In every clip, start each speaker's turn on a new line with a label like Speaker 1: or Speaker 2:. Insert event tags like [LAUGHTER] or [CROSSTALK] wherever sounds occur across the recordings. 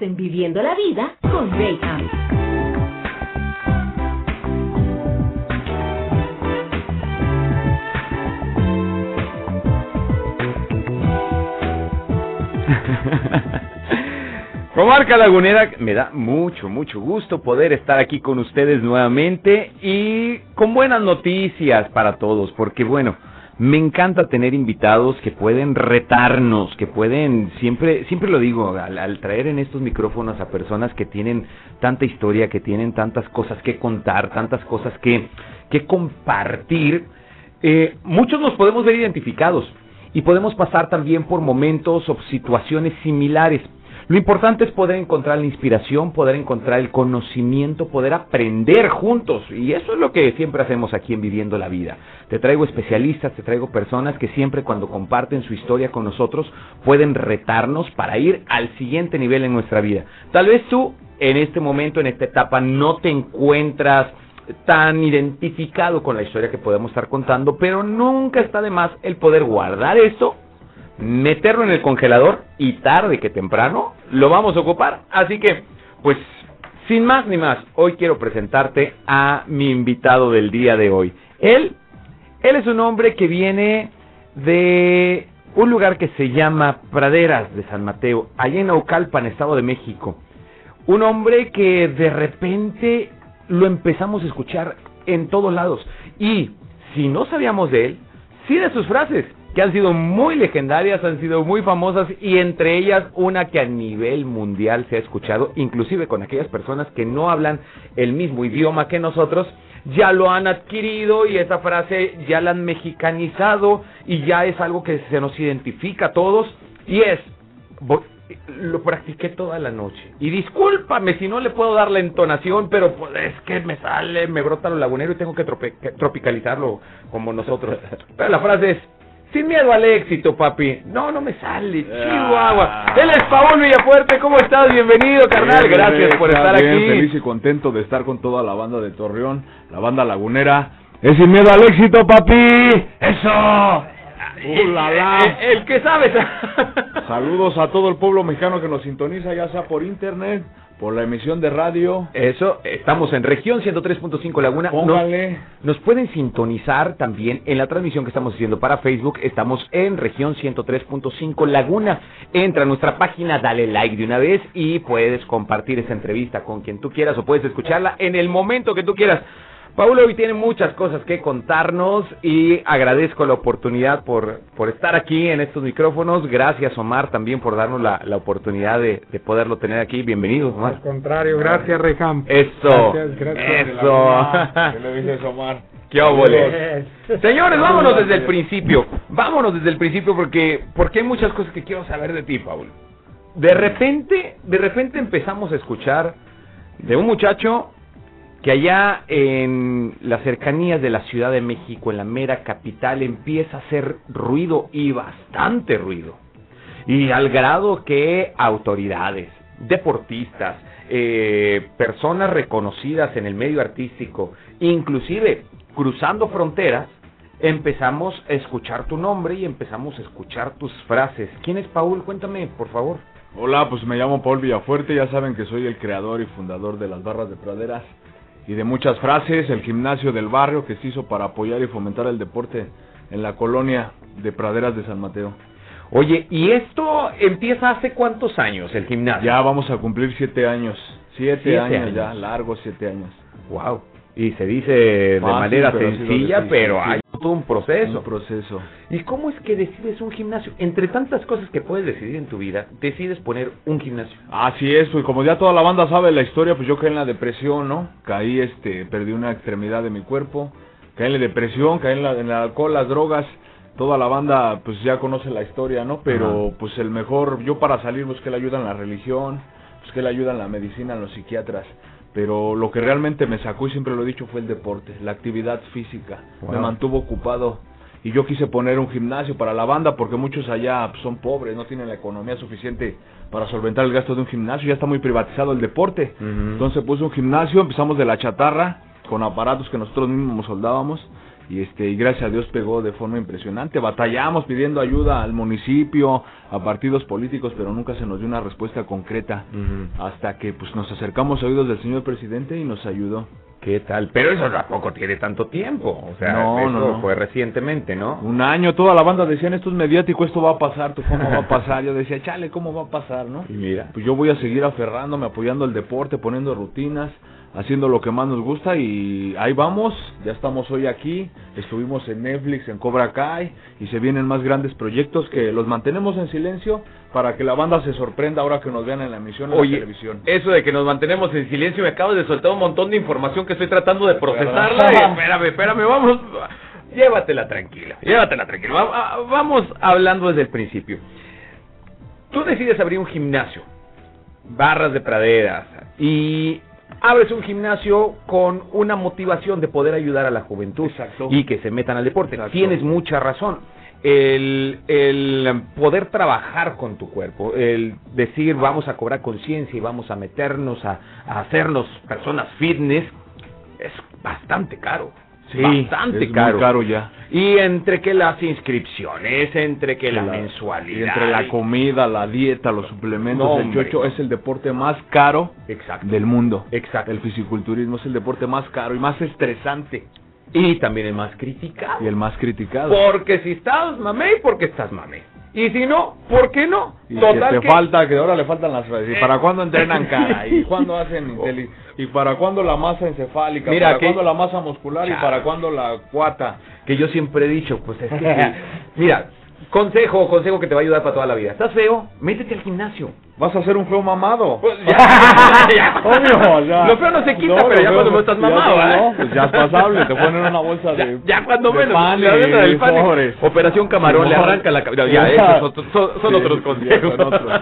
Speaker 1: En Viviendo la Vida con Rayham. [LAUGHS]
Speaker 2: Comarca Lagunera, me da mucho, mucho gusto poder estar aquí con ustedes nuevamente y con buenas noticias para todos, porque bueno, me encanta tener invitados que pueden retarnos, que pueden, siempre, siempre lo digo, al, traer en estos micrófonos a personas que tienen tanta historia, que tienen tantas cosas que contar, tantas cosas que, que compartir, eh, muchos nos podemos ver identificados y podemos pasar también por momentos o situaciones similares. Lo importante es poder encontrar la inspiración, poder encontrar el conocimiento, poder aprender juntos. Y eso es lo que siempre hacemos aquí en Viviendo la Vida. Te traigo especialistas, te traigo personas que siempre cuando comparten su historia con nosotros pueden retarnos para ir al siguiente nivel en nuestra vida. Tal vez tú en este momento, en esta etapa, no te encuentras tan identificado con la historia que podemos estar contando, pero nunca está de más el poder guardar eso meterlo en el congelador y tarde que temprano lo vamos a ocupar. Así que, pues, sin más ni más, hoy quiero presentarte a mi invitado del día de hoy. Él, él es un hombre que viene de un lugar que se llama Praderas de San Mateo, allá en Naucalpan, Estado de México. Un hombre que de repente lo empezamos a escuchar en todos lados. Y si no sabíamos de él, sí de sus frases que han sido muy legendarias, han sido muy famosas y entre ellas una que a nivel mundial se ha escuchado, inclusive con aquellas personas que no hablan el mismo idioma que nosotros, ya lo han adquirido y esa frase ya la han mexicanizado y ya es algo que se nos identifica a todos y es lo practiqué toda la noche. Y discúlpame si no le puedo dar la entonación, pero pues es que me sale, me brota lo lagunero y tengo que tropicalizarlo como nosotros. Pero la frase es, sin miedo al éxito, papi. No, no me sale. Chihuahua. Ah. Él es Paul Villafuerte. ¿Cómo estás? Bienvenido, carnal. Gracias por estar
Speaker 3: bien,
Speaker 2: aquí.
Speaker 3: Feliz y contento de estar con toda la banda de Torreón, la banda lagunera. Es sin miedo al éxito, papi. Eso.
Speaker 2: El, el, que sabe.
Speaker 3: Saludos a todo el pueblo mexicano que nos sintoniza, ya sea por internet, por la emisión de radio.
Speaker 2: Eso, estamos en región 103.5 Laguna.
Speaker 3: Póngale.
Speaker 2: Nos, pueden sintonizar también en la transmisión que estamos haciendo para Facebook. Estamos en región 103.5 Laguna. Entra a nuestra página, dale like de una vez y puedes compartir esa entrevista con quien tú quieras o puedes escucharla en el momento que tú quieras. Paulo hoy tiene muchas cosas que contarnos y agradezco la oportunidad por, por estar aquí en estos micrófonos. Gracias Omar también por darnos la, la oportunidad de, de, poderlo tener aquí. Bienvenido Omar.
Speaker 4: Al contrario, gracias Rejam.
Speaker 2: Eso.
Speaker 4: Gracias, gracias.
Speaker 2: Eso. [LAUGHS]
Speaker 3: ¿Qué le dices Omar?
Speaker 2: ¿Qué óvole? Señores, vámonos desde el principio. Vámonos desde el principio porque, porque hay muchas cosas que quiero saber de ti, Paulo. De repente, de repente empezamos a escuchar de un muchacho que allá en las cercanías de la Ciudad de México, en la mera capital, empieza a hacer ruido y bastante ruido. Y al grado que autoridades, deportistas, eh, personas reconocidas en el medio artístico, inclusive cruzando fronteras, empezamos a escuchar tu nombre y empezamos a escuchar tus frases. ¿Quién es Paul? Cuéntame, por favor.
Speaker 3: Hola, pues me llamo Paul Villafuerte, ya saben que soy el creador y fundador de las barras de praderas y de muchas frases, el gimnasio del barrio que se hizo para apoyar y fomentar el deporte en la colonia de Praderas de San Mateo.
Speaker 2: Oye, ¿y esto empieza hace cuántos años el gimnasio?
Speaker 3: Ya vamos a cumplir siete años. Siete, años, ya, largos siete años.
Speaker 2: Wow. Y se dice de manera sencilla, pero hay todo un proceso.
Speaker 3: Un proceso.
Speaker 2: ¿Y cómo es que decides un gimnasio? Entre tantas cosas que puedes decidir en tu vida, decides poner un gimnasio.
Speaker 3: Así es, pues como ya toda la banda sabe la historia, pues yo caí en la depresión, ¿no? Caí, este, perdí una extremidad de mi cuerpo, caí en la depresión, caí en, la, en el alcohol, las drogas. Toda la banda, pues ya conoce la historia, ¿no? Pero, pues el mejor, yo para salir busqué la ayuda en la religión, busqué la ayuda en la medicina, en los psiquiatras pero lo que realmente me sacó y siempre lo he dicho fue el deporte, la actividad física. Me mantuvo ocupado. Y yo quise poner un gimnasio para la banda porque muchos allá pues, son pobres, no tienen la economía suficiente para solventar el gasto de un gimnasio, ya está muy privatizado el deporte. Entonces puse un gimnasio, empezamos de la chatarra con aparatos que nosotros mismos soldábamos y este y gracias a Dios pegó de forma impresionante. Batallamos pidiendo ayuda al municipio, a partidos políticos, pero nunca se nos dio una respuesta concreta hasta que pues nos acercamos a oídos del señor presidente y nos ayudó.
Speaker 2: ¿Qué tal? Pero eso tampoco tiene tanto tiempo. O sea,
Speaker 3: No,
Speaker 2: eso
Speaker 3: no, no.
Speaker 2: fue recientemente, ¿no?
Speaker 3: Un año, toda la banda decían esto es mediático, esto va a pasar, ¿tú cómo va a pasar? Yo decía, chale, ¿cómo va a pasar, no?
Speaker 2: Y mira.
Speaker 3: Pues yo voy a seguir aferrándome, apoyando el deporte, poniendo rutinas, haciendo lo que más nos gusta y ahí vamos, ya estamos hoy aquí, estuvimos en Netflix, en Cobra Kai y se vienen más grandes proyectos que los mantenemos en silencio para que la banda se sorprenda ahora que nos vean en la emisión en la
Speaker 2: Oye,
Speaker 3: televisión.
Speaker 2: eso de que nos mantenemos en silencio, me acabas de soltar un montón de información que estoy tratando de procesarla. Y [LAUGHS] espérame, espérame, vamos. Llévatela tranquila, llévatela tranquila. Va- va- Vamos hablando desde el principio. Tú decides abrir un gimnasio, barras de praderas, y abres un gimnasio con una motivación de poder ayudar a la juventud
Speaker 3: Exacto.
Speaker 2: y que se metan al deporte.
Speaker 3: Exacto.
Speaker 2: Tienes mucha razón. El, el poder trabajar con tu cuerpo, el decir vamos a cobrar conciencia y vamos a meternos a, a hacernos personas fitness, es bastante caro. Bastante
Speaker 3: es
Speaker 2: caro.
Speaker 3: muy caro ya.
Speaker 2: Y entre que las inscripciones, entre que la,
Speaker 3: La-
Speaker 2: mensualidad.
Speaker 3: y entre la comida, la dieta, los suplementos,
Speaker 2: No,
Speaker 3: el chocho es el deporte más caro
Speaker 2: Exacto.
Speaker 3: del mundo.
Speaker 2: Exacto.
Speaker 3: El fisiculturismo es el deporte más caro y más estresante
Speaker 2: Y también el más criticado.
Speaker 3: y el más criticado.
Speaker 2: Porque si estás mamey, porque estás mamey. Y si no, ¿por qué no?
Speaker 3: Y que te
Speaker 2: que-
Speaker 3: falta, que ahora le faltan las ¿Y
Speaker 2: Eh.
Speaker 3: para cuándo entrenan [LAUGHS] cara? ¿Y cuándo hacen inteli- ¿Y para cuándo la masa encefálica?
Speaker 2: Mira,
Speaker 3: ¿Para
Speaker 2: que-
Speaker 3: cuándo la masa muscular? ¿Y para cuándo la cuata?
Speaker 2: que yo siempre he dicho, pues es que. [LAUGHS] Mira, consejo, consejo que te va a ayudar para toda la vida. ¿Estás feo? Métete al gimnasio.
Speaker 3: ¿Vas a hacer un feo mamado?
Speaker 2: Pues [LAUGHS] ya, [LAUGHS] ya.
Speaker 3: Obvio, ya.
Speaker 2: Lo feo no se quita,
Speaker 3: No,
Speaker 2: pero ya cuando
Speaker 3: no-
Speaker 2: no estás
Speaker 3: ya
Speaker 2: mamado,
Speaker 3: no,
Speaker 2: ¿eh?
Speaker 3: pues ya es pasable, te ponen una [LAUGHS] bolsa de
Speaker 2: ya cuando
Speaker 3: de
Speaker 2: menos,
Speaker 3: pan
Speaker 2: la bolsa del pan. Operación Camarón, le
Speaker 3: No.
Speaker 2: arranca la cabeza. Ya, esos son, son- son
Speaker 3: Sí,
Speaker 2: otros consejos.
Speaker 3: son otros.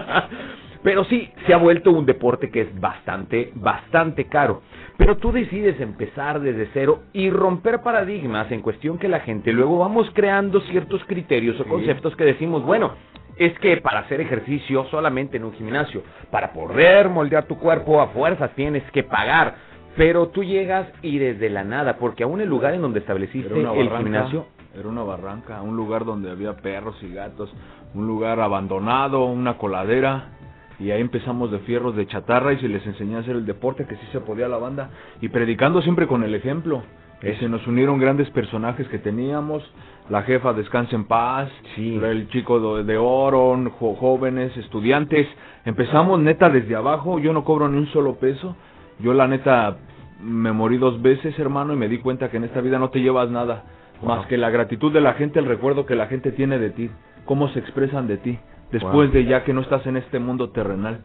Speaker 2: Pero sí, se ha vuelto un deporte que es bastante, bastante caro. Pero tú decides empezar desde cero y romper paradigmas en cuestión que la gente luego vamos creando ciertos criterios o conceptos que decimos, bueno, es que para hacer ejercicio solamente en un gimnasio, para poder moldear tu cuerpo a fuerzas tienes que pagar. Pero tú llegas y desde la nada, porque aún el lugar en donde estableciste el gimnasio,
Speaker 3: Era una barranca, un lugar donde había perros y gatos, un lugar abandonado, una coladera. Y ahí empezamos de fierros de chatarra y se les enseñó a hacer el deporte, que sí se podía la banda. Y predicando siempre con el ejemplo. Se nos unieron grandes personajes que teníamos. La jefa Descansa en Paz,
Speaker 2: Sí.
Speaker 3: el chico de, oro, jo- jóvenes, estudiantes. Empezamos neta desde abajo, yo no cobro ni un solo peso. Yo la neta me morí dos veces, hermano, y me di cuenta que en esta vida no te llevas nada. Más que la gratitud de la gente, el recuerdo que la gente tiene de ti, cómo se expresan de ti, después
Speaker 2: Wow.
Speaker 3: de ya que no estás en este mundo terrenal.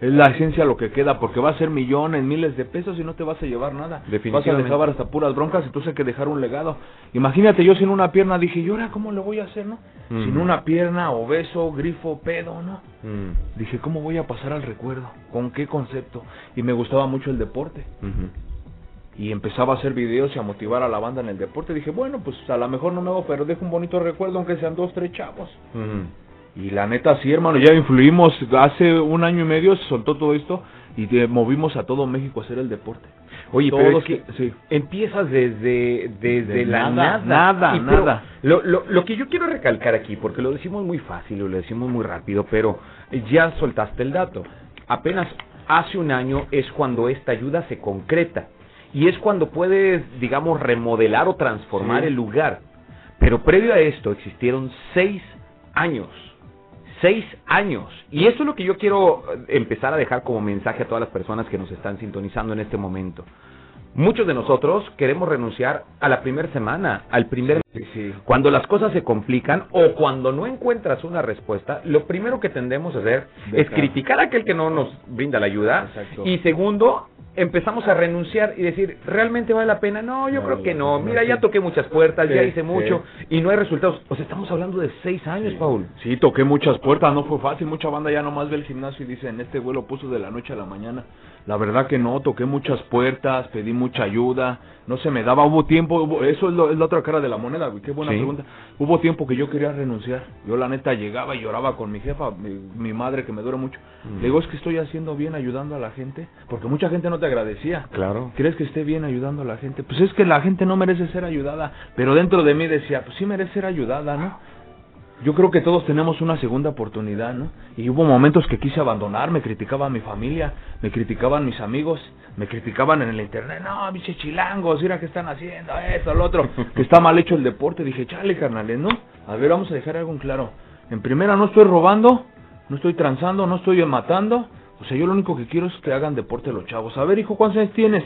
Speaker 3: Es la esencia lo que queda, porque va a ser millones, miles de pesos y no te vas a llevar nada. Vas a dejar hasta puras broncas y tú sé que dejar un legado. Imagínate yo sin una pierna, dije, ¿y ahora cómo le voy a hacer, no?
Speaker 2: Mm.
Speaker 3: Sin una pierna, obeso, grifo, pedo, ¿no?
Speaker 2: Mm,
Speaker 3: Dije, ¿cómo voy a pasar al recuerdo? ¿Con qué concepto? Y me gustaba mucho el deporte y empezaba a hacer videos y a motivar a la banda en el deporte. Dije, bueno, pues a lo mejor no me hago, pero dejo un bonito recuerdo, aunque sean dos, tres chavos. Y la neta, sí, hermano, ya influimos. Hace un año y medio se soltó todo esto y te movimos a todo México a hacer el deporte.
Speaker 2: Oye, pero
Speaker 3: Todos
Speaker 2: es que
Speaker 3: sí.
Speaker 2: empiezas desde, desde
Speaker 3: De
Speaker 2: la
Speaker 3: nada,
Speaker 2: nada.
Speaker 3: nada,
Speaker 2: Y pero
Speaker 3: nada.
Speaker 2: Lo, lo, lo que yo quiero recalcar aquí, porque lo decimos muy fácil lo decimos muy rápido, pero ya soltaste el dato. Apenas hace un año es cuando esta ayuda se concreta. Y es cuando puedes, digamos, remodelar o transformar
Speaker 3: Sí.
Speaker 2: el lugar. Pero previo a esto existieron seis años. Seis años. Y eso es lo que yo quiero eh, empezar a dejar como mensaje a todas las personas que nos están sintonizando en este momento. Muchos de nosotros queremos renunciar a la primera semana, al primer...
Speaker 3: sí.
Speaker 2: Cuando las cosas se complican o cuando no encuentras una respuesta, lo primero que tendemos a hacer es criticar a aquel que no nos brinda la ayuda.
Speaker 3: Exacto.
Speaker 2: Y segundo, empezamos a renunciar y decir, ¿realmente vale la pena? No, yo
Speaker 3: No,
Speaker 2: creo que
Speaker 3: no,
Speaker 2: Mira, ya toqué muchas puertas, ya hice mucho y no hay resultados. O sea, estamos hablando de seis años, Paul.
Speaker 3: Sí, toqué muchas puertas, no fue fácil. Mucha banda ya nomás ve el gimnasio y dicen, este vuelo puso de la noche a la mañana. La verdad que no, toqué muchas puertas, pedí mucha ayuda, no se me daba, hubo tiempo, hubo- eso es, lo- es la otra cara de la moneda. güey, qué buena
Speaker 2: Sí.
Speaker 3: pregunta. Hubo tiempo que yo quería renunciar. Yo la neta llegaba y lloraba con mi jefa, mi, mi madre que me dura mucho.
Speaker 2: Mm.
Speaker 3: Le digo, es que estoy haciendo bien ayudando a la gente, porque mucha gente no te agradecía.
Speaker 2: Claro.
Speaker 3: ¿Crees que esté bien ayudando a la gente? Pues es que la gente no merece ser ayudada, pero dentro de mí decía, pues sí merece ser ayudada, ¿no? Yo creo que todos tenemos una segunda oportunidad, ¿no? Y hubo momentos que quise abandonar, me criticaba mi familia, me criticaban mis amigos, me criticaban en el internet, no, biche chilangos, mira qué están haciendo, esto, lo otro, [LAUGHS] que está mal hecho el deporte. Dije, chale, carnales, ¿no? A ver, vamos a dejar algo en claro. En primera, no estoy robando, no estoy transando, no estoy matando. O sea, yo lo único que quiero es que hagan deporte los chavos. A ver, hijo, ¿cuántos años tienes?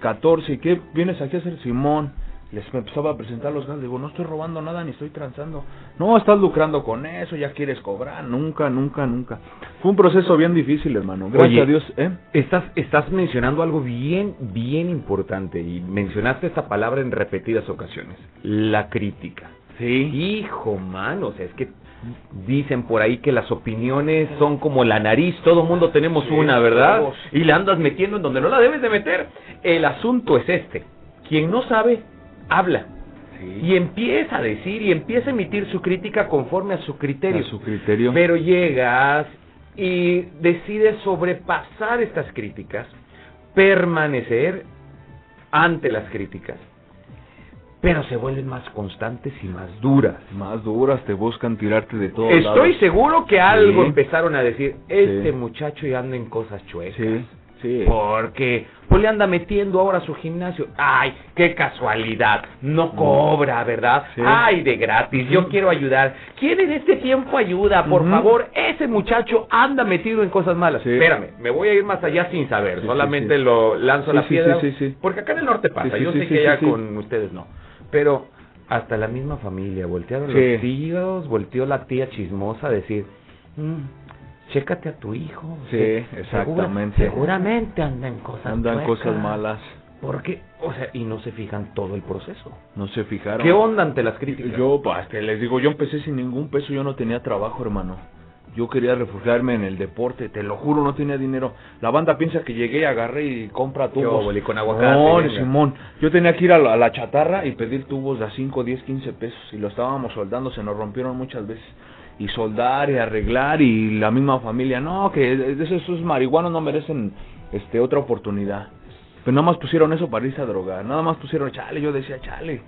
Speaker 3: 14. ¿Y qué vienes aquí a hacer, Simón? Les empezaba a presentar los gatos. Digo, no estoy robando nada ni estoy transando. No, estás lucrando con eso, ya quieres cobrar. Nunca, nunca, nunca. Fue un proceso bien difícil, hermano. Gracias
Speaker 2: Oye,
Speaker 3: a Dios, ¿eh?
Speaker 2: Estás, estás mencionando algo bien, bien importante y mencionaste esta palabra en repetidas ocasiones, la crítica.
Speaker 3: Sí.
Speaker 2: Hijo, mano, o sea, es que dicen por ahí que las opiniones son como la nariz, todo mundo tenemos
Speaker 3: Sí,
Speaker 2: una, ¿verdad?
Speaker 3: todos.
Speaker 2: Y la andas metiendo en donde no la debes de meter. El asunto es este, quien no sabe, habla. Y empieza a decir y empieza a emitir su crítica conforme a su criterio.
Speaker 3: A su criterio.
Speaker 2: Pero llegas y decides sobrepasar estas críticas, permanecer ante las críticas, pero se vuelven más constantes y más duras.
Speaker 3: Más duras, te buscan tirarte de todo.
Speaker 2: Estoy seguro que algo
Speaker 3: Sí.
Speaker 2: empezaron a decir, este
Speaker 3: Sí.
Speaker 2: muchacho ya anda en cosas chuecas.
Speaker 3: Sí, sí.
Speaker 2: Porque pues le anda metiendo ahora a su gimnasio. Ay, qué casualidad. No cobra, ¿verdad?
Speaker 3: Sí.
Speaker 2: Ay, de gratis. Yo
Speaker 3: Ujú.
Speaker 2: quiero ayudar. ¿Quién en este tiempo ayuda? Por
Speaker 3: Ujú.
Speaker 2: favor, ese muchacho anda metido en cosas malas.
Speaker 3: Sí.
Speaker 2: Espérame, me voy a ir más allá sin saber.
Speaker 3: Sí,
Speaker 2: Solamente lo lanzo
Speaker 3: Sí,
Speaker 2: la piedra.
Speaker 3: sí, sí, sí.
Speaker 2: Porque acá en el norte pasa. Yo sé que allá con ustedes no. Pero hasta la misma familia. Voltearon los tíos, volteó la tía chismosa a decir... "Mm, chécate a tu hijo.
Speaker 3: Sí, exactamente.
Speaker 2: segura- seguramente anda en cosas
Speaker 3: Andan cosas malas.
Speaker 2: Porque, o sea, y no se fijan todo el proceso.
Speaker 3: No se fijaron.
Speaker 2: ¿Qué onda ante las críticas?
Speaker 3: Yo, pues, que les digo, yo empecé sin ningún peso, yo no tenía trabajo, hermano. Yo quería refugiarme en el deporte, te lo juro, no tenía dinero. La banda piensa que llegué, agarré y compra
Speaker 2: ¿Qué
Speaker 3: tubos.
Speaker 2: óvole, con aguacate,
Speaker 3: No. Simón. Yo tenía que ir a la, a la chatarra y pedir tubos de a 5, 10, 15 pesos. Y lo estábamos soldando, se nos rompieron muchas veces. Y soldar y arreglar y la misma familia. No, que esos, esos marihuanos no merecen este otra oportunidad. Pero nada más pusieron eso para irse a drogar. Nada más pusieron chale. Yo decía, chale.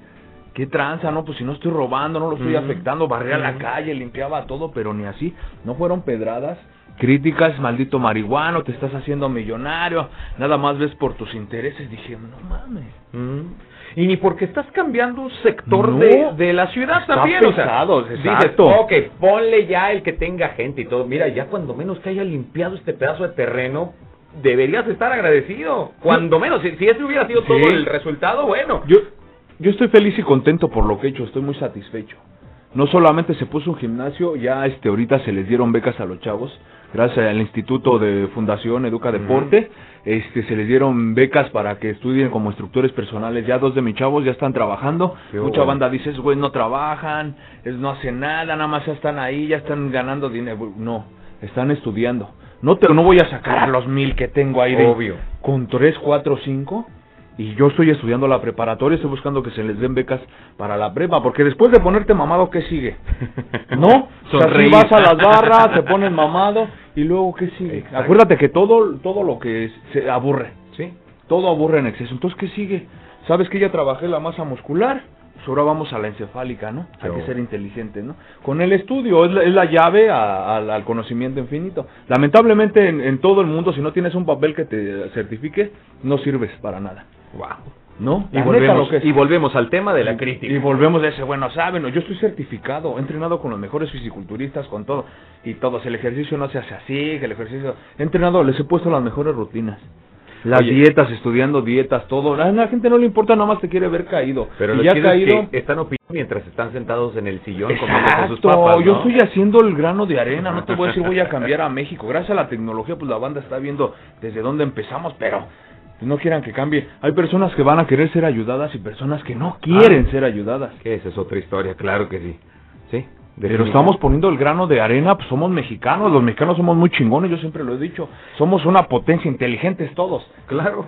Speaker 3: ¿Qué tranza? No, pues si no estoy robando, no lo estoy
Speaker 2: Ujú.
Speaker 3: afectando, barría la
Speaker 2: Ujú.
Speaker 3: calle, limpiaba todo, pero ni así. No fueron pedradas, críticas, maldito marihuano, te estás haciendo millonario, nada más ves por tus intereses. Dije, no mames.
Speaker 2: Mm. Y ni porque estás cambiando un sector
Speaker 3: No.
Speaker 2: de, de la ciudad
Speaker 3: Está
Speaker 2: también. o sea,
Speaker 3: pesado,
Speaker 2: dices, ok, ponle ya el que tenga gente y todo. Mira, ya cuando menos que haya limpiado este pedazo de terreno, deberías estar agradecido. Cuando menos, si, si ese hubiera sido
Speaker 3: Sí.
Speaker 2: todo el resultado, bueno.
Speaker 3: Yo, yo estoy feliz y contento por lo que he hecho, estoy muy satisfecho. No solamente se puso un gimnasio, ya este ahorita se les dieron becas a los chavos, gracias al Instituto de Fundación Educa Deporte, este se les dieron becas para que estudien como instructores personales. Ya dos de mis chavos ya están trabajando.
Speaker 2: Qué
Speaker 3: Mucha
Speaker 2: bueno.
Speaker 3: banda dice, güey, no trabajan, es no hacen nada, nada más ya están ahí, ya están ganando dinero. No, están estudiando. No te, no voy a sacar los mil que tengo ahí de,
Speaker 2: Obvio.
Speaker 3: con tres, cuatro, cinco. Y yo estoy estudiando la preparatoria, estoy buscando que se les den becas para la prepa, porque después de ponerte mamado, ¿qué sigue? [LAUGHS] ¿No? O sea, si vas a las barras, te pones mamado, y luego, ¿qué sigue?
Speaker 2: Exacto.
Speaker 3: Acuérdate que todo, todo lo que es- se aburre,
Speaker 2: Sí.
Speaker 3: todo aburre en exceso. Entonces, ¿qué sigue? ¿Sabes que ya trabajé la masa muscular? Pues ahora vamos a la encefálica, ¿no? Hay
Speaker 2: Yo.
Speaker 3: que ser inteligente, ¿no? Con el estudio, es la, es la llave a- al- al conocimiento infinito. Lamentablemente, en, en todo el mundo, si no tienes un papel que te certifique, no sirves para nada.
Speaker 2: Wow.
Speaker 3: ¿No?
Speaker 2: Y
Speaker 3: La
Speaker 2: volvemos, y volvemos al tema de la crítica.
Speaker 3: Y volvemos a ese, bueno, saben, yo estoy certificado, he entrenado con los mejores fisiculturistas, con todo, y todos, el ejercicio no se hace así, que el ejercicio, he entrenado, les he puesto las mejores rutinas. Las
Speaker 2: Oye.
Speaker 3: dietas, estudiando dietas, todo. A la gente no le importa, nada más te quiere ver caído.
Speaker 2: Pero
Speaker 3: y ya
Speaker 2: chido es
Speaker 3: caído.
Speaker 2: que están opinando mientras están sentados en el sillón sus
Speaker 3: Exacto,
Speaker 2: papas, ¿no?
Speaker 3: yo estoy haciendo el grano de arena, no te voy a decir voy a cambiar a [LAUGHS] México. Gracias a la tecnología, pues la banda está viendo desde dónde empezamos, pero no quieran que cambie. Hay personas que van a querer ser ayudadas y personas que no quieren
Speaker 2: Ah.
Speaker 3: ser ayudadas.
Speaker 2: Que esa es otra historia, claro que sí. Sí.
Speaker 3: Pero estamos poniendo el grano de arena, pues somos mexicanos, los mexicanos somos muy chingones, yo siempre lo he dicho. Somos una potencia, inteligentes todos.
Speaker 2: Claro.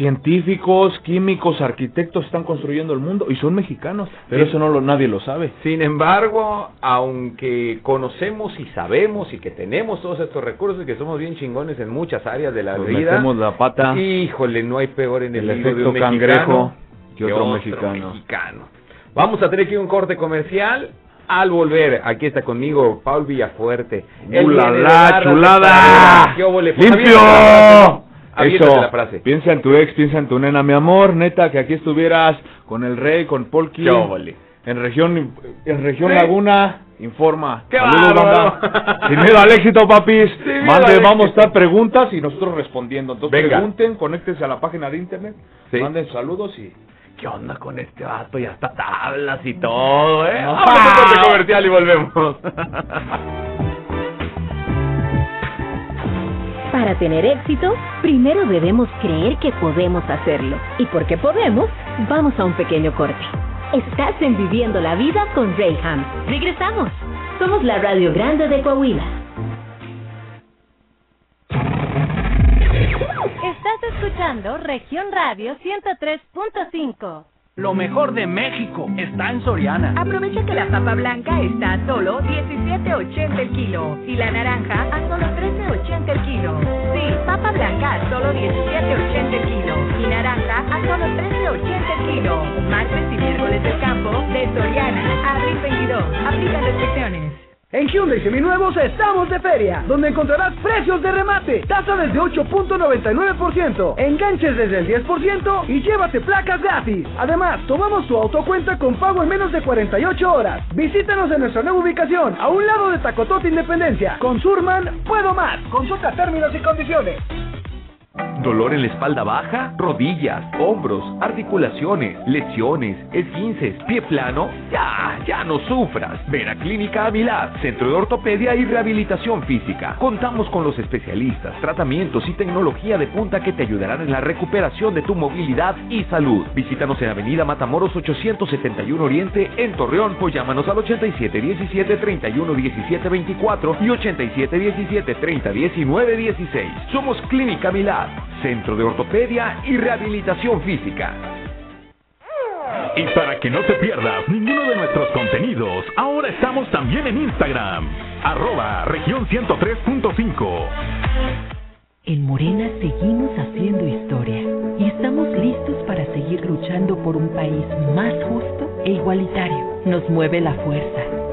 Speaker 3: Científicos, químicos, arquitectos están construyendo el mundo y son mexicanos, pero
Speaker 2: Sí.
Speaker 3: eso no lo, nadie lo sabe.
Speaker 2: Sin embargo, aunque conocemos y sabemos y que tenemos todos estos recursos y que somos bien chingones en muchas áreas de la
Speaker 3: Nos
Speaker 2: vida,
Speaker 3: metemos la pata,
Speaker 2: híjole, no hay peor en el,
Speaker 3: el
Speaker 2: de un
Speaker 3: cangrejo
Speaker 2: mexicano
Speaker 3: que otro mexicano.
Speaker 2: mexicano. Vamos a tener aquí un corte comercial. Al volver, aquí está conmigo Paul Villafuerte. Él
Speaker 3: ¡Uh, la,
Speaker 2: viene de
Speaker 3: la,
Speaker 2: Barras de
Speaker 3: chulada! ¡Limpio! Eso,
Speaker 2: la frase.
Speaker 3: piensa en tu ex, piensa en tu nena, mi amor, neta, que aquí estuvieras con el rey, con Polky, en región, en región
Speaker 2: Sí.
Speaker 3: Laguna, informa.
Speaker 2: ¡Qué
Speaker 3: Saludos, banda. Sin miedo al éxito, papis. Mande, vamos a estar preguntas y nosotros respondiendo. Entonces
Speaker 2: Venga.
Speaker 3: pregunten, conéctense a la página de internet,
Speaker 2: Sí.
Speaker 3: manden saludos y...
Speaker 2: ¿Qué onda con este vato? Ya está tablas y todo, ¿eh? Vamos a comercial y volvemos. [LAUGHS]
Speaker 1: Para tener éxito, primero debemos creer que podemos hacerlo. Y porque podemos, vamos a un pequeño corte. Estás en Viviendo la Vida con Rayham. Regresamos. Somos la Radio Grande de Coahuila.
Speaker 5: Estás escuchando Región Radio 103.5.
Speaker 6: Lo mejor de México está en Soriana.
Speaker 7: Aprovecha que la papa blanca está a solo 17.80 el kilo y la naranja a solo 13.80 el kilo. Sí, papa blanca a solo 17.80 el kilo y naranja a solo 13.80 el kilo. Martes y miércoles del campo de Soriana. Abril 22. Aplican restricciones.
Speaker 6: En Hyundai Seminuevos estamos de feria, donde encontrarás precios de remate, tasa desde 8.99%, enganches desde el 10% y llévate placas gratis. Además, tomamos tu autocuenta con pago en menos de 48 horas. Visítanos en nuestra nueva ubicación, a un lado de Tacotote Independencia. Con Surman, puedo más. Consulta términos y condiciones.
Speaker 2: ¿Dolor en la espalda baja? ¿Rodillas? ¿Hombros? ¿Articulaciones? ¿Lesiones? ¿esguinces? ¿Pie plano? Ya, ya no sufras. Ven a Clínica Avilad, Centro de Ortopedia y Rehabilitación Física. Contamos con los especialistas, tratamientos y tecnología de punta que te ayudarán en la recuperación de tu movilidad y salud. Visítanos en Avenida Matamoros 871 Oriente en Torreón o llámanos al 87 17 31 17 24 y 87 17 30 19 16. Somos Clínica Centro de Ortopedia y Rehabilitación Física.
Speaker 8: Y para que no te pierdas ninguno de nuestros contenidos, ahora estamos también en Instagram, arroba región 103.5.
Speaker 9: En Morena seguimos haciendo historia y estamos listos para seguir luchando por un país más justo e igualitario. Nos mueve la fuerza,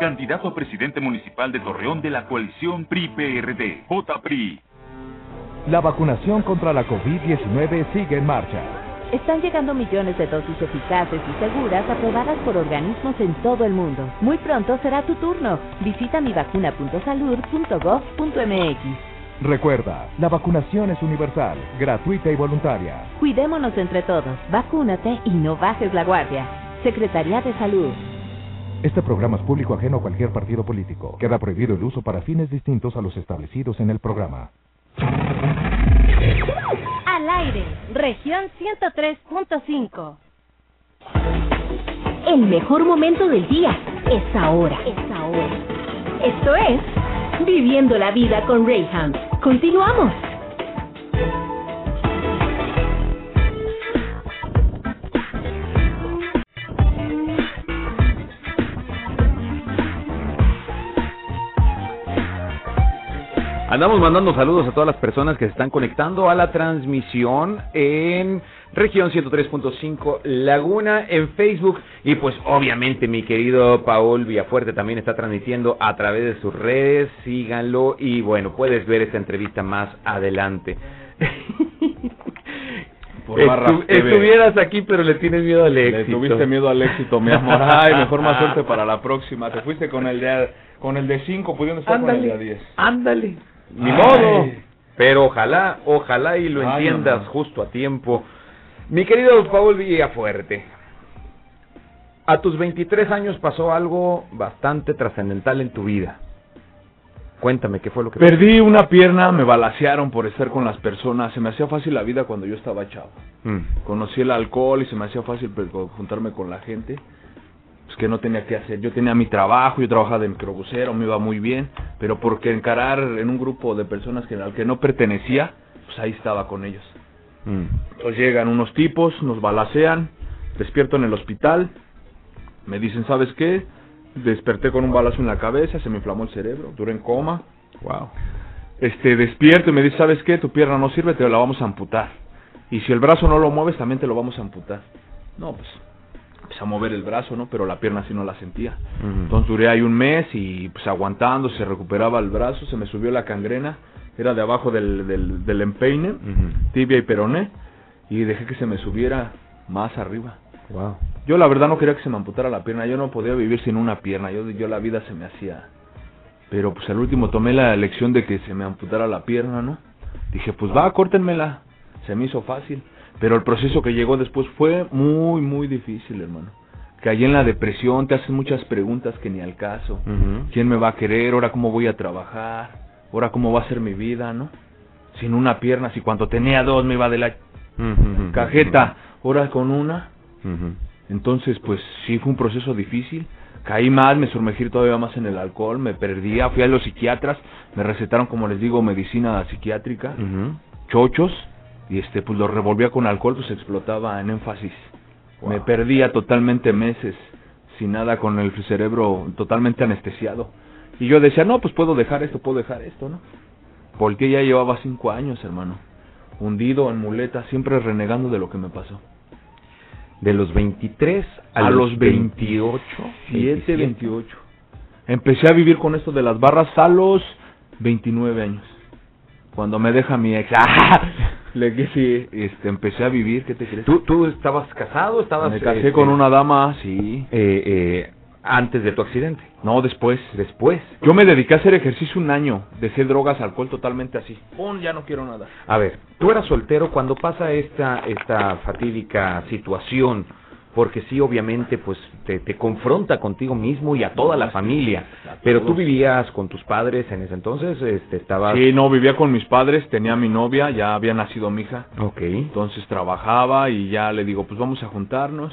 Speaker 8: Candidato a presidente municipal de Torreón de la coalición PRI-PRD, JPRI.
Speaker 10: La vacunación contra la COVID-19 sigue en marcha.
Speaker 11: Están llegando millones de dosis eficaces y seguras aprobadas por organismos en todo el mundo. Muy pronto será tu turno. Visita mivacuna.salud.gov.mx.
Speaker 10: Recuerda, la vacunación es universal, gratuita y voluntaria.
Speaker 11: Cuidémonos entre todos. Vacúnate y no bajes la guardia. Secretaría de Salud.
Speaker 10: Este programa es público ajeno a cualquier partido político. Queda prohibido el uso para fines distintos a los establecidos en el programa.
Speaker 5: Al aire, región 103.5.
Speaker 1: El mejor momento del día es ahora. Es ahora. Esto es Viviendo la Vida con Rayham. Continuamos.
Speaker 2: Andamos mandando saludos a todas las personas que se están conectando a la transmisión en región 103.5 Laguna en Facebook y pues obviamente mi querido Paul Villafuerte también está transmitiendo a través de sus redes, síganlo y bueno, puedes ver esta entrevista más adelante. [LAUGHS]
Speaker 3: Por
Speaker 2: Estu-
Speaker 3: TV.
Speaker 2: estuvieras aquí, pero le tienes miedo al
Speaker 3: Le
Speaker 2: éxito.
Speaker 3: tuviste miedo al éxito, mi amor. [LAUGHS] Ay, mejor más suerte para la próxima. Te fuiste con el de con el de 5, pudiendo estar con el de a 10.
Speaker 2: Ándale. Ni
Speaker 3: Ay.
Speaker 2: modo. Pero ojalá, ojalá y lo
Speaker 3: Ay,
Speaker 2: entiendas justo a tiempo. Mi querido Paul Villafuerte, a tus 23 años pasó algo bastante trascendental en tu vida. Cuéntame, ¿qué fue lo que
Speaker 3: Perdí una pierna, me balacearon por estar con las personas. Se me hacía fácil la vida cuando yo estaba chavo.
Speaker 2: Mm.
Speaker 3: Conocí el alcohol y se me hacía fácil pues, juntarme con la gente. Que no tenía que hacer. Yo tenía mi trabajo, yo trabajaba de microbusero, me iba muy bien. Pero porque encarar en un grupo de personas que, al que no pertenecía, pues ahí estaba con ellos.
Speaker 2: Mm.
Speaker 3: Entonces llegan unos tipos, nos balacean, despierto en el hospital, me dicen, ¿sabes qué? Desperté con un balazo en la cabeza, se me inflamó el cerebro, duré en coma.
Speaker 2: Wow.
Speaker 3: Este, despierto y me dice, ¿sabes qué? Tu pierna no sirve, te la vamos a amputar. Y si el brazo no lo mueves, también te lo vamos a amputar. No, pues, empecé a mover el brazo, ¿no? Pero la pierna sí no la sentía. Entonces duré ahí un mes y pues aguantando, se recuperaba el brazo, se me subió la cangrena, era de abajo del, del, del empeine, tibia y peroné, y dejé que se me subiera más arriba.
Speaker 2: Wow.
Speaker 3: Yo la verdad no quería que se me amputara la pierna, yo no podía vivir sin una pierna, yo, yo la vida se me hacía... Pero pues al último tomé la elección de que se me amputara la pierna, ¿no? Dije, pues va, córtenmela. Se me hizo fácil. Pero el proceso que llegó después fue muy, muy difícil, hermano. Caí en la depresión, te hacen muchas preguntas que ni al caso. ¿Quién me va a querer? ¿Ahora cómo voy a trabajar? ¿Ahora cómo va a ser mi vida, no? Sin una pierna, si cuando tenía dos me iba de la cajeta, ahora con una. Entonces, pues sí fue un proceso difícil. Caí más, me sumergí todavía más en el alcohol, me perdía, fui a los psiquiatras, me recetaron, como les digo, medicina psiquiátrica, chochos, y este, pues lo revolvía con alcohol, pues explotaba en énfasis. Me perdía totalmente meses, sin nada, con el cerebro totalmente anestesiado. Y yo decía, no, pues puedo dejar esto, puedo dejar esto, ¿no? Volteé ya llevaba cinco años, hermano. Hundido en muleta, siempre renegando de lo que me pasó.
Speaker 2: De los 23 a,
Speaker 3: A
Speaker 2: los
Speaker 3: los
Speaker 2: 28.
Speaker 3: 7, 28. Empecé a vivir con esto de las barras a los 29 años. Cuando me deja mi ex. ¡Ah! [LAUGHS] Le que sí, este, empecé a vivir, ¿qué te crees?
Speaker 2: ¿Tú, ¿Tú estabas casado? Estabas,
Speaker 3: Me casé
Speaker 2: este,
Speaker 3: con una dama, sí.
Speaker 2: eh, eh, antes de tu accidente.
Speaker 3: No, después.
Speaker 2: Después.
Speaker 3: Yo me dediqué a hacer ejercicio un año. Dejé drogas, alcohol totalmente así. ¡Pum! Ya no quiero nada.
Speaker 2: A ver, tú eras soltero cuando pasa esta, esta fatídica situación, porque sí, obviamente, pues te, te confronta contigo mismo y a toda la familia. Pero tú vivías con tus padres en ese entonces, este, estabas...
Speaker 3: Sí, no, vivía con mis padres, tenía mi novia, ya había nacido mi hija.
Speaker 2: Ok.
Speaker 3: Entonces trabajaba y ya le digo, pues vamos a juntarnos.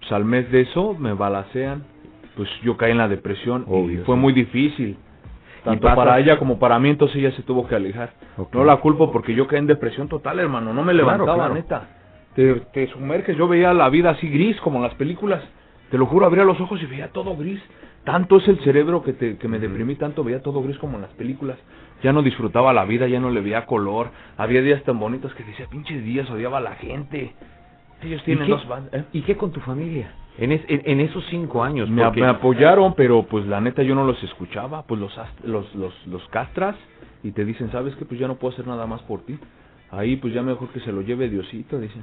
Speaker 3: Pues al mes de eso me balacean. Pues yo caí en la depresión y fue
Speaker 2: sí.
Speaker 3: muy difícil. Tanto para ella como para mí, entonces ella se tuvo que alejar. No la culpo porque yo caí en depresión total, hermano. No me
Speaker 2: Claro,
Speaker 3: levantaba,
Speaker 2: claro.
Speaker 3: neta. Te, te sumerges. Yo veía la vida así gris, como en las películas. Te lo juro, abría los ojos y veía todo gris. Tanto es el cerebro que, te, que me deprimí, tanto veía todo gris como en las películas. Ya no disfrutaba la vida, ya no le veía color. Había días tan bonitos que decía, pinches días, odiaba a la gente. Ellos tienen
Speaker 2: ¿Y qué,
Speaker 3: dos bandas. ¿eh?
Speaker 2: ¿Y qué con tu familia? En, es- en, en esos cinco años.
Speaker 3: Me,
Speaker 2: porque-
Speaker 3: me apoyaron, pero pues la neta yo no los escuchaba, pues los, los, los, los castras y te dicen, ¿sabes qué? Pues ya no puedo hacer nada más por ti. Ahí pues ya mejor que se lo lleve Diosito, dicen.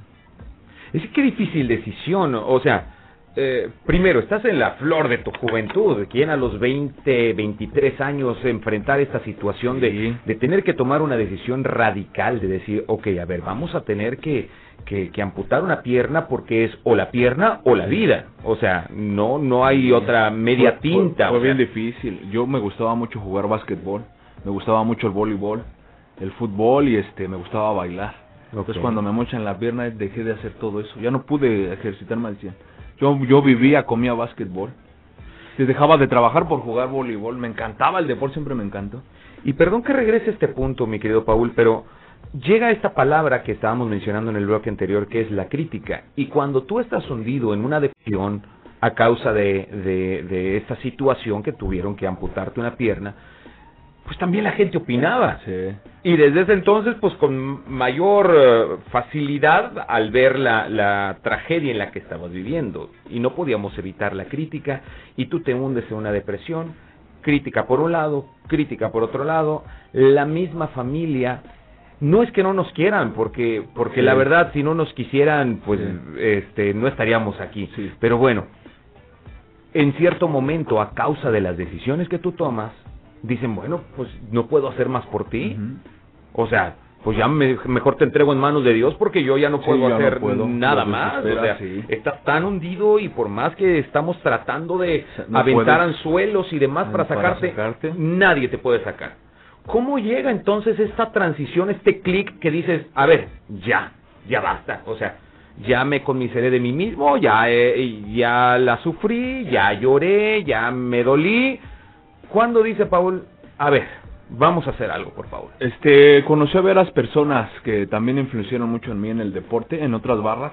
Speaker 2: Es que difícil decisión, o sea, eh, primero, estás en la flor de tu juventud, quien a los 20, 23 años enfrentar esta situación de, de tener que tomar una decisión radical, de decir, ok, a ver, vamos a tener que, que, que amputar una pierna porque es o la pierna o la vida, o sea, no, no hay otra media
Speaker 3: Fue-
Speaker 2: tinta.
Speaker 3: Fue, bien
Speaker 2: sea.
Speaker 3: difícil. Yo me gustaba mucho jugar básquetbol, me gustaba mucho el voleibol, el fútbol y este me gustaba bailar. Entonces cuando me mochan la pierna dejé de hacer todo eso. Ya no pude ejercitarme al 100. Yo, yo vivía, comía básquetbol. Se dejaba de trabajar por jugar voleibol. Me encantaba el deporte, siempre me encantó.
Speaker 2: Y perdón que regrese a este punto, mi querido Paul, pero llega esta palabra que estábamos mencionando en el bloque anterior, que es la crítica. Y cuando tú estás hundido en una depresión a causa de, de, de esta situación que tuvieron que amputarte una pierna, pues también la gente opinaba.
Speaker 3: Sí.
Speaker 2: Y desde ese entonces, pues con mayor eh, facilidad al ver la, la tragedia en la que estabas viviendo. Y no podíamos evitar la crítica y tú te hundes en una depresión. Crítica por un lado, crítica por otro lado. La misma familia no es que no nos quieran, porque porque
Speaker 3: Sí.
Speaker 2: la verdad si no nos quisieran, pues este no estaríamos aquí. Pero bueno, en cierto momento a causa de las decisiones que tú tomas, dicen, bueno, pues no puedo hacer más por ti. O sea, pues ya me- mejor te entrego en manos de Dios porque yo ya no
Speaker 3: Sí,
Speaker 2: puedo
Speaker 3: no
Speaker 2: hacer
Speaker 3: puedo.
Speaker 2: nada más. O sea,
Speaker 3: sí.
Speaker 2: estás tan hundido y por más que estamos tratando de
Speaker 3: no
Speaker 2: aventar
Speaker 3: puedes.
Speaker 2: anzuelos y demás para
Speaker 3: Para
Speaker 2: sacarte,
Speaker 3: sacarte.
Speaker 2: nadie te puede sacar. ¿Cómo llega entonces esta transición, este clic que dices, a ver, ya, ya basta? O sea, ya me conmiseré de mí mismo, ya, eh, ya la sufrí, ya lloré, ya me dolí. ¿Cuándo dice Paul, a ver, vamos a hacer algo, por favor?
Speaker 3: Este, conocí a varias personas que también influenciaron mucho en mí en el deporte, en otras barras,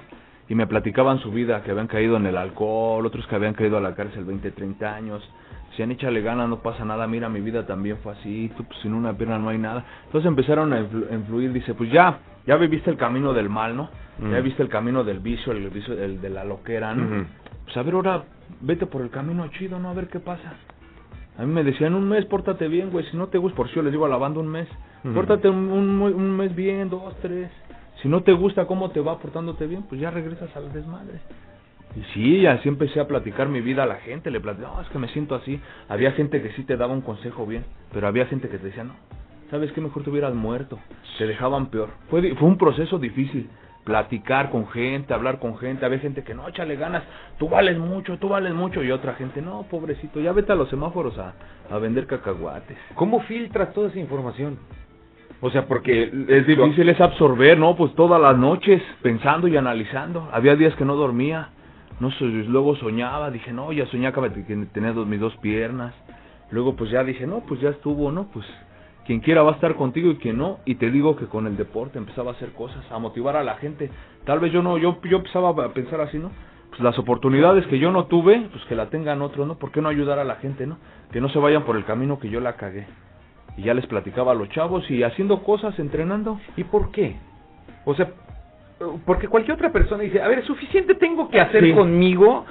Speaker 3: y me platicaban su vida, que habían caído en el alcohol, otros que habían caído a la cárcel 20, 30 años. Decían, échale ganas, no pasa nada, mira, mi vida también fue así, tú pues, sin una pierna no hay nada. Entonces empezaron a influ- a influir, dice, pues ya, ya viviste el camino del mal, ¿no? Ya
Speaker 2: Mm.
Speaker 3: viste el camino del vicio, el vicio el de la loquera, ¿no?
Speaker 2: Ujú.
Speaker 3: Pues a ver, ahora vete por el camino chido, ¿no? A ver qué pasa. A mí me decían un mes, pórtate bien, güey. Si no te gusta, por si yo les digo a la banda un mes. Pórtate un, un, un mes bien, dos, tres. Si no te gusta cómo te va portándote bien, pues ya regresas al desmadre. Y sí, así empecé a platicar mi vida a la gente. Le platicaba, no, es que me siento así. Había gente que sí te daba un consejo bien, pero había gente que te decía, no, ¿sabes qué? Mejor te hubieras muerto. Te dejaban peor. Fue, fue un proceso difícil. Platicar con gente, hablar con gente. Había gente que no, échale ganas. Tú vales mucho, tú vales mucho. Y otra gente, no, pobrecito, ya vete a los semáforos a, a vender cacahuates.
Speaker 2: ¿Cómo filtras toda esa información? O sea, porque
Speaker 3: Es difícil es absorber, ¿no? Pues todas las noches pensando y analizando. Había días que no dormía. No sé, luego soñaba, dije, no, ya soñaba que tenía dos, mis dos piernas. Luego pues ya dije, no, pues ya estuvo, ¿no? Pues quien quiera va a estar contigo y quien no. Y te digo que con el deporte empezaba a hacer cosas, a motivar a la gente. Tal vez yo no, yo, yo empezaba a pensar así, ¿no? Pues las oportunidades que yo no tuve, pues que la tengan otros, ¿no? ¿Por qué no ayudar a la gente, ¿no? Que no se vayan por el camino que yo la cagué. Y ya les platicaba a los chavos y haciendo cosas, entrenando.
Speaker 2: ¿Y por qué? O sea, porque cualquier otra persona dice, a ver, suficiente tengo que hacer
Speaker 3: Sí.
Speaker 2: conmigo,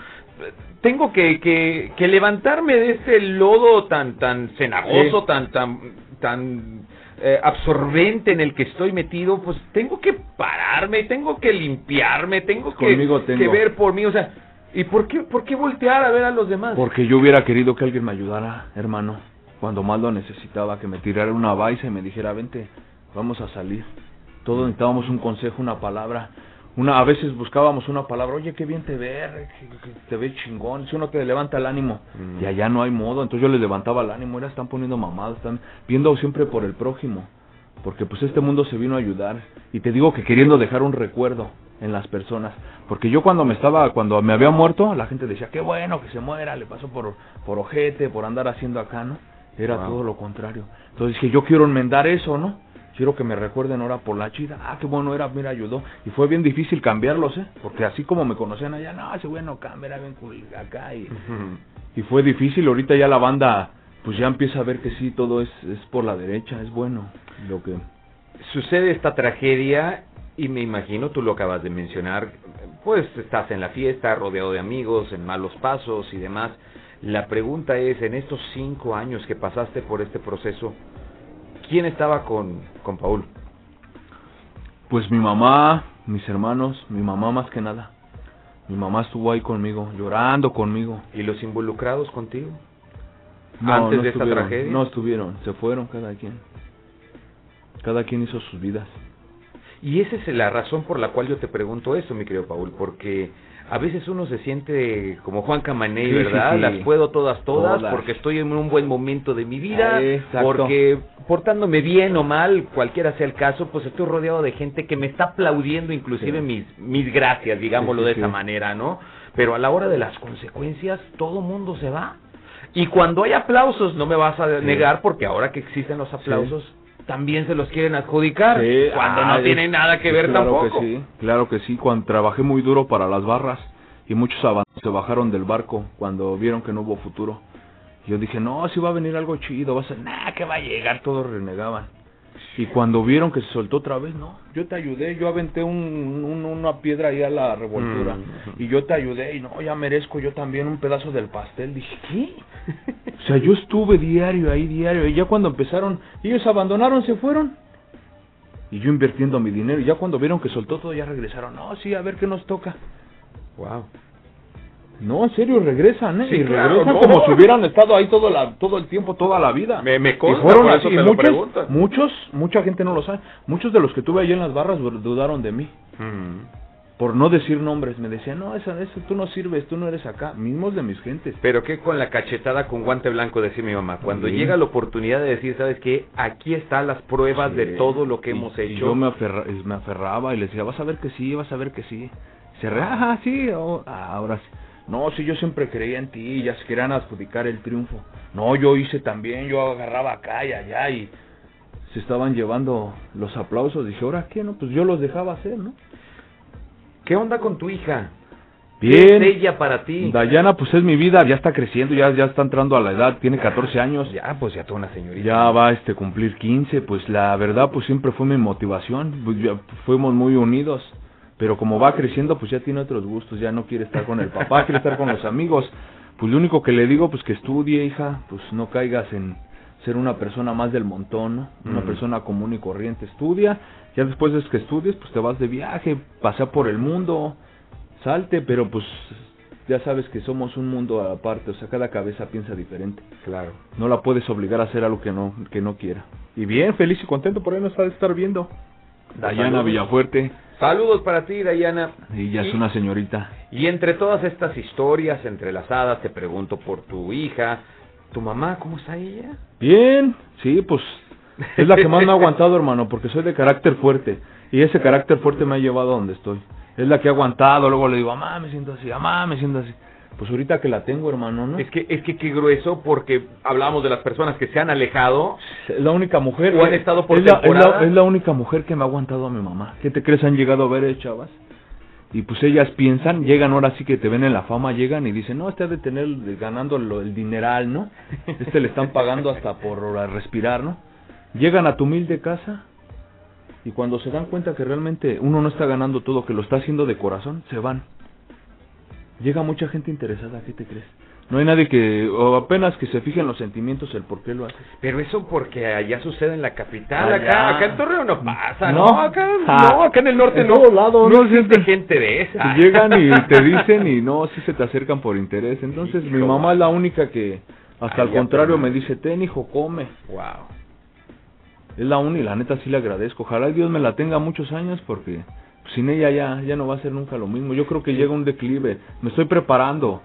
Speaker 2: tengo que, que, que levantarme de este lodo tan tan cenagoso,
Speaker 3: Sí.
Speaker 2: tan tan tan eh, absorbente en el que estoy metido, pues tengo que pararme, tengo que limpiarme, tengo que,
Speaker 3: Conmigo tengo.
Speaker 2: que ver por mí, o sea, ¿y por qué por qué voltear a ver a los demás?
Speaker 3: Porque yo hubiera querido que alguien me ayudara, hermano. Cuando más lo necesitaba, que me tirara una baisa y me dijera, vente, vamos a salir. Todos necesitábamos un consejo, una palabra. Una, a veces buscábamos una palabra, oye, qué bien te ve, te ve chingón, si uno te levanta el ánimo.
Speaker 2: Mm.
Speaker 3: Y allá no hay modo, entonces yo les levantaba el ánimo, era, están poniendo mamadas, están viendo siempre por el prójimo. Porque pues este mundo se vino a ayudar. Y te digo que queriendo dejar un recuerdo en las personas. Porque yo cuando me estaba, cuando me había muerto, la gente decía, qué bueno que se muera, le pasó por, por ojete, por andar haciendo acá, ¿no? Era
Speaker 2: Wow.
Speaker 3: todo lo contrario. Entonces dije, yo quiero enmendar eso, ¿no? Quiero que me recuerden ahora por la chida. Ah, qué bueno era, mira, ayudó. Y fue bien difícil cambiarlos, ¿eh? Porque así como me conocían allá, no, ese güey no cambia, era bien cool acá. Y, y fue difícil. Ahorita ya la banda, pues ya empieza a ver que sí, todo es, es por la derecha, es bueno. Lo que...
Speaker 2: sucede esta tragedia y me imagino, tú lo acabas de mencionar, pues estás en la fiesta, rodeado de amigos, en malos pasos y demás. La pregunta es, en estos cinco años que pasaste por este proceso, ¿quién estaba con, con Paul?
Speaker 3: Pues mi mamá, mis hermanos, mi mamá más que nada. Mi mamá estuvo ahí conmigo, llorando conmigo.
Speaker 2: ¿Y los involucrados contigo?
Speaker 3: No,
Speaker 2: antes
Speaker 3: no
Speaker 2: de esta tragedia.
Speaker 3: No estuvieron, se fueron cada quien. Cada quien hizo sus vidas.
Speaker 2: Y esa es la razón por la cual yo te pregunto esto, mi querido Paul, porque a veces uno se siente como Juan Camaney,
Speaker 3: Sí,
Speaker 2: ¿verdad?
Speaker 3: sí, sí.
Speaker 2: Las puedo todas, todas,
Speaker 3: Todas.
Speaker 2: porque estoy en un buen momento de mi vida,
Speaker 3: exacto.
Speaker 2: porque portándome bien o mal, cualquiera sea el caso, pues estoy rodeado de gente que me está aplaudiendo inclusive mis, mis gracias, digámoslo de esa manera, ¿no? Pero a la hora de las consecuencias, todo mundo se va. Y cuando hay aplausos, no me vas a negar, porque ahora que existen los aplausos, también se los quieren adjudicar,
Speaker 3: Sí,
Speaker 2: cuando
Speaker 3: ah,
Speaker 2: no
Speaker 3: es-
Speaker 2: tiene nada que ver
Speaker 3: claro
Speaker 2: tampoco.
Speaker 3: Que sí, claro que sí, cuando trabajé muy duro para las barras y muchos se bajaron del barco cuando vieron que no hubo futuro. Yo dije, no, si va a venir algo chido, va a ser, nada, que va a llegar, todos renegaban. Y cuando vieron que se soltó otra vez, no, yo te ayudé, yo aventé un, un- una piedra ahí a la revoltura
Speaker 2: Mm.
Speaker 3: y yo te ayudé y no, ya merezco yo también un pedazo del pastel. Dije, ¿qué? [LAUGHS] O sea, yo estuve diario ahí, diario, y ya cuando empezaron, ellos abandonaron, se fueron. Y yo invirtiendo mi dinero. Y ya cuando vieron que soltó todo, ya regresaron. No, sí, a ver qué nos toca.
Speaker 2: Wow.
Speaker 3: No, en serio, regresan, ¿eh?
Speaker 2: Sí,
Speaker 3: y
Speaker 2: claro,
Speaker 3: regresan
Speaker 2: no.
Speaker 3: como si hubieran estado ahí todo, la, todo el tiempo, toda la vida.
Speaker 2: Me, me
Speaker 3: Y
Speaker 2: consta,
Speaker 3: fueron así, y muchos, muchos, mucha gente no lo sabe. Muchos de los que tuve ahí en las barras dudaron de mí. Por no decir nombres, me decían, no, eso, eso, tú no sirves, tú no eres acá. Mismos de mis gentes.
Speaker 2: Pero que con la cachetada con guante blanco decía mi mamá, cuando
Speaker 3: Sí.
Speaker 2: llega la oportunidad de decir, ¿sabes qué? Aquí están las pruebas de todo lo que hemos
Speaker 3: Y
Speaker 2: hecho.
Speaker 3: yo me, aferra- me aferraba y les decía, vas a ver que sí, vas a ver que sí. Se re, ajá, sí, oh, ah, ahora sí. No, sí, yo siempre creía en ti, ya se querían adjudicar el triunfo. No, yo hice también, yo agarraba acá y allá y se estaban llevando los aplausos. Dije, ¿ahora qué? No, pues yo los dejaba hacer, ¿no?
Speaker 2: ¿Qué onda con tu hija?
Speaker 3: Bien.
Speaker 2: ¿Qué es ella para ti?
Speaker 3: Dayana, pues es mi vida, ya está creciendo, ya, ya está entrando a la edad, tiene 14 años.
Speaker 2: Ya, pues ya toda una señorita.
Speaker 3: Ya va este cumplir 15, pues la verdad pues siempre fue mi motivación, pues, ya fuimos muy unidos, pero como va creciendo pues ya tiene otros gustos, ya no quiere estar con el papá, quiere estar con los amigos. Pues lo único que le digo pues que estudie, hija, pues no caigas en ser una persona más del montón, ¿no? Una
Speaker 2: Mm.
Speaker 3: persona común y corriente, estudia, ya después de que estudies pues te vas de viaje, pasea por el mundo, salte, pero pues ya sabes que somos un mundo aparte, o sea, cada cabeza piensa diferente.
Speaker 2: Claro.
Speaker 3: No la puedes obligar a hacer algo que no que no quiera. Y bien, feliz y contento por ahí nos ha de estar viendo. Dayana
Speaker 2: Saludos.
Speaker 3: Villafuerte,
Speaker 2: Saludos para ti, Dayana.
Speaker 3: ella es
Speaker 2: Y-
Speaker 3: una señorita.
Speaker 2: Y entre todas estas historias entrelazadas, te pregunto por tu hija, tu mamá, ¿cómo está ella?
Speaker 3: Bien, sí, pues es la que más me ha aguantado, hermano, porque soy de carácter fuerte. Y ese carácter fuerte me ha llevado a donde estoy. Es la que ha aguantado, luego le digo, mamá, me siento así, mamá, me siento así. Pues ahorita que la tengo, hermano, ¿no?
Speaker 2: Es que, es que qué grueso, porque hablamos de las personas que se han alejado.
Speaker 3: Es la única mujer
Speaker 2: O han estado por
Speaker 3: es la, es, la, es la única mujer que me ha aguantado a mi mamá. ¿Qué te crees? Han llegado a ver, eh, chavas. Y pues ellas piensan, llegan ahora sí que te ven en la fama, llegan y dicen, no, este ha de tener ganando lo, el dineral, ¿no? Este le están pagando hasta por respirar, ¿no? Llegan a tu humilde casa y cuando se dan cuenta que realmente uno no está ganando todo, que lo está haciendo de corazón, se van. Llega mucha gente interesada, ¿qué te crees? No hay nadie que, o apenas que se fije en los sentimientos, el por qué lo hace.
Speaker 2: Pero eso porque allá sucede en la capital,
Speaker 3: Allá.
Speaker 2: acá, acá en Torreón no pasa, ¿no?
Speaker 3: No.
Speaker 2: acá, [LAUGHS]
Speaker 3: Ah.
Speaker 2: no, acá en el norte
Speaker 3: En
Speaker 2: no.
Speaker 3: lados.
Speaker 2: No existe gente de esa.
Speaker 3: Llegan y [LAUGHS] te dicen y no, sí se te acercan por interés. Entonces mi mamá es la única que, hasta al contrario,
Speaker 2: pero-
Speaker 3: me dice, ten hijo, come.
Speaker 2: Wow.
Speaker 3: Es la única y la neta sí le agradezco. Ojalá Dios me la tenga muchos años porque sin ella ya, ya no va a ser nunca lo mismo. Yo creo que llega un declive. Me estoy preparando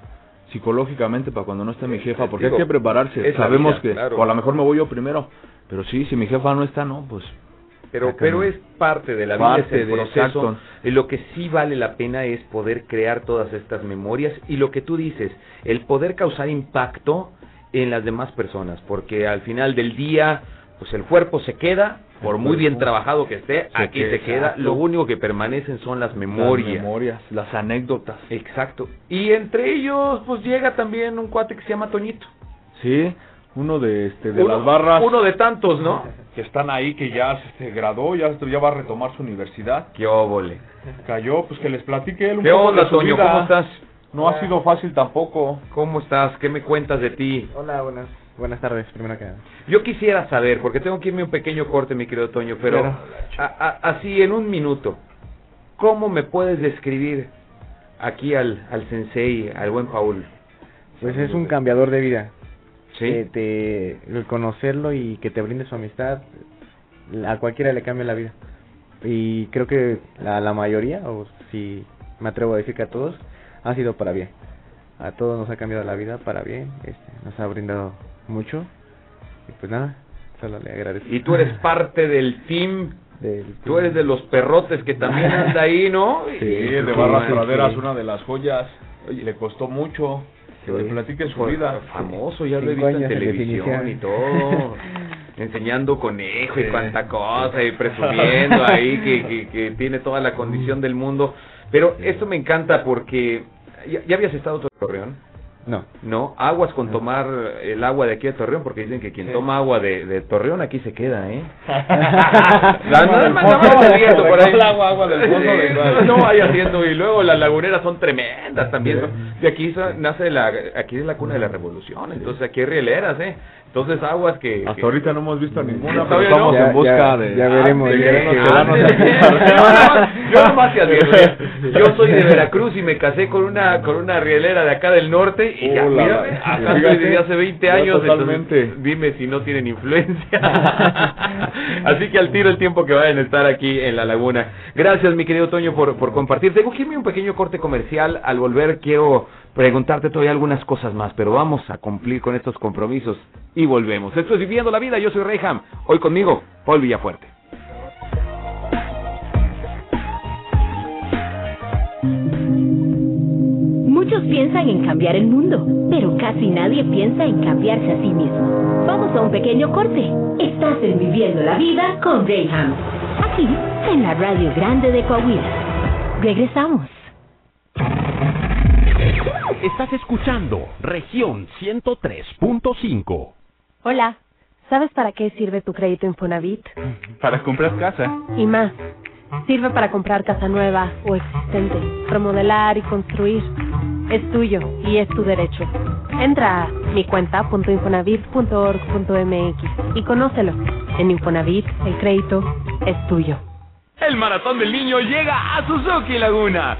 Speaker 3: psicológicamente para cuando no esté mi jefa, porque
Speaker 2: Digo,
Speaker 3: hay que prepararse. Sabemos
Speaker 2: vida,
Speaker 3: que,
Speaker 2: claro.
Speaker 3: o a lo mejor me voy yo primero, pero sí, si mi jefa no está, no, pues
Speaker 2: Pero, pero es parte de la vida, es el
Speaker 3: de-
Speaker 2: proceso. Y lo que sí vale la pena es poder crear todas estas memorias y lo que tú dices, el poder causar impacto en las demás personas, porque al final del día, pues el cuerpo se queda, por muy bien trabajado que esté,
Speaker 3: se
Speaker 2: aquí
Speaker 3: queda,
Speaker 2: se queda,
Speaker 3: exacto.
Speaker 2: lo único que permanecen son las
Speaker 3: las
Speaker 2: memorias.
Speaker 3: las anécdotas.
Speaker 2: Exacto. Y entre ellos, pues llega también un cuate que se llama Toñito.
Speaker 3: Sí, uno de este de
Speaker 2: Uno-
Speaker 3: las barras
Speaker 2: Uno de tantos, ¿no? [LAUGHS]
Speaker 3: que están ahí que ya se graduó, ya, ya va a retomar su universidad.
Speaker 2: Qué óvole.
Speaker 3: Cayó, pues que les platique él un
Speaker 2: ¿Qué
Speaker 3: poco
Speaker 2: onda,
Speaker 3: de su
Speaker 2: Toño?
Speaker 3: vida.
Speaker 2: ¿Cómo estás?
Speaker 3: No ha sido fácil tampoco.
Speaker 2: ¿Cómo estás? ¿Qué me cuentas de ti?
Speaker 12: Hola, buenas, buenas tardes, primero que nada.
Speaker 2: Yo quisiera saber, porque tengo que irme un pequeño corte, mi querido Toño, pero
Speaker 12: Claro.
Speaker 2: a- a- así en un minuto, ¿cómo me puedes describir aquí al, al sensei, al buen Paul?
Speaker 12: Pues es un cambiador de vida.
Speaker 2: Sí.
Speaker 12: Que te, el conocerlo y que te brinde su amistad, a cualquiera le cambia la vida. Y creo que a la mayoría, o si me atrevo a decir que a todos, ha sido para bien. A todos nos ha cambiado la vida para bien, este, nos ha brindado mucho. Y pues nada, solo le agradezco.
Speaker 2: Y tú eres parte del team,
Speaker 12: Del-
Speaker 2: tú eres de los perrotes que también anda ahí, ¿no?
Speaker 3: Sí,
Speaker 2: Y-
Speaker 3: de Barras
Speaker 2: Sí.
Speaker 3: Praderas, una de las joyas. Oye, le costó mucho que le platique su vida.
Speaker 2: famoso, ya lo he visto en televisión y todo. enseñando conejo y cuanta cosa y presumiendo [LAUGHS] ahí que, que, que tiene toda la condición del mundo. Pero esto me encanta porque ya, ya habías estado en Torreón.
Speaker 12: No.
Speaker 2: No, aguas con tomar el agua de aquí de Torreón, porque dicen que quien toma agua de, de Torreón aquí se queda, ¿eh? La- más te advierto por ahí.
Speaker 3: Agua, agua del fondo
Speaker 2: Sí, no, no vaya haciendo, y luego las laguneras son tremendas también, ¿no? De aquí nace la, aquí es la cuna de la revolución, entonces aquí hay rieleras, ¿eh? Entonces, aguas que...
Speaker 3: Hasta
Speaker 2: que-
Speaker 3: ahorita no hemos visto ninguna, pero estamos
Speaker 2: no.
Speaker 3: en busca
Speaker 12: ya-
Speaker 3: de...
Speaker 12: ya veremos,
Speaker 3: de
Speaker 12: ya veremos. [LAUGHS]
Speaker 2: Yo [LAUGHS] nomás te advierto, ¿eh? Yo soy de Veracruz y me casé con una con una rielera de acá del norte y ya,
Speaker 3: Oh, la-
Speaker 2: mírame,
Speaker 3: la-
Speaker 2: acá estoy desde hace 20
Speaker 3: ya
Speaker 2: años. entonces,
Speaker 3: totalmente.
Speaker 2: dime si no tienen influencia. [LAUGHS] Así que al tiro el tiempo que vayan a estar aquí en la laguna. Gracias, mi querido Toño, por, por compartir. Tengo que irme un pequeño corte comercial. Al volver quiero preguntarte todavía algunas cosas más, pero vamos a cumplir con estos compromisos y volvemos. Esto es Viviendo la Vida, yo soy Reyham. Hoy conmigo, Paul Villafuerte.
Speaker 1: Muchos piensan en cambiar el mundo, pero casi nadie piensa en cambiarse a sí mismo. Vamos a un pequeño corte. Estás en Viviendo la Vida con Rayham. Aquí, en la Radio Grande de Coahuila. Regresamos.
Speaker 8: Estás escuchando región 103.5.
Speaker 13: Hola, ¿sabes para qué sirve tu crédito Infonavit?
Speaker 3: Para comprar casa.
Speaker 13: Y más, sirve para comprar casa nueva o existente, remodelar y construir. Es tuyo y es tu derecho. Entra a mi cuenta.infonavit.org.mx y conócelo. En Infonavit, el crédito es tuyo.
Speaker 2: El maratón del niño llega a Suzuki Laguna.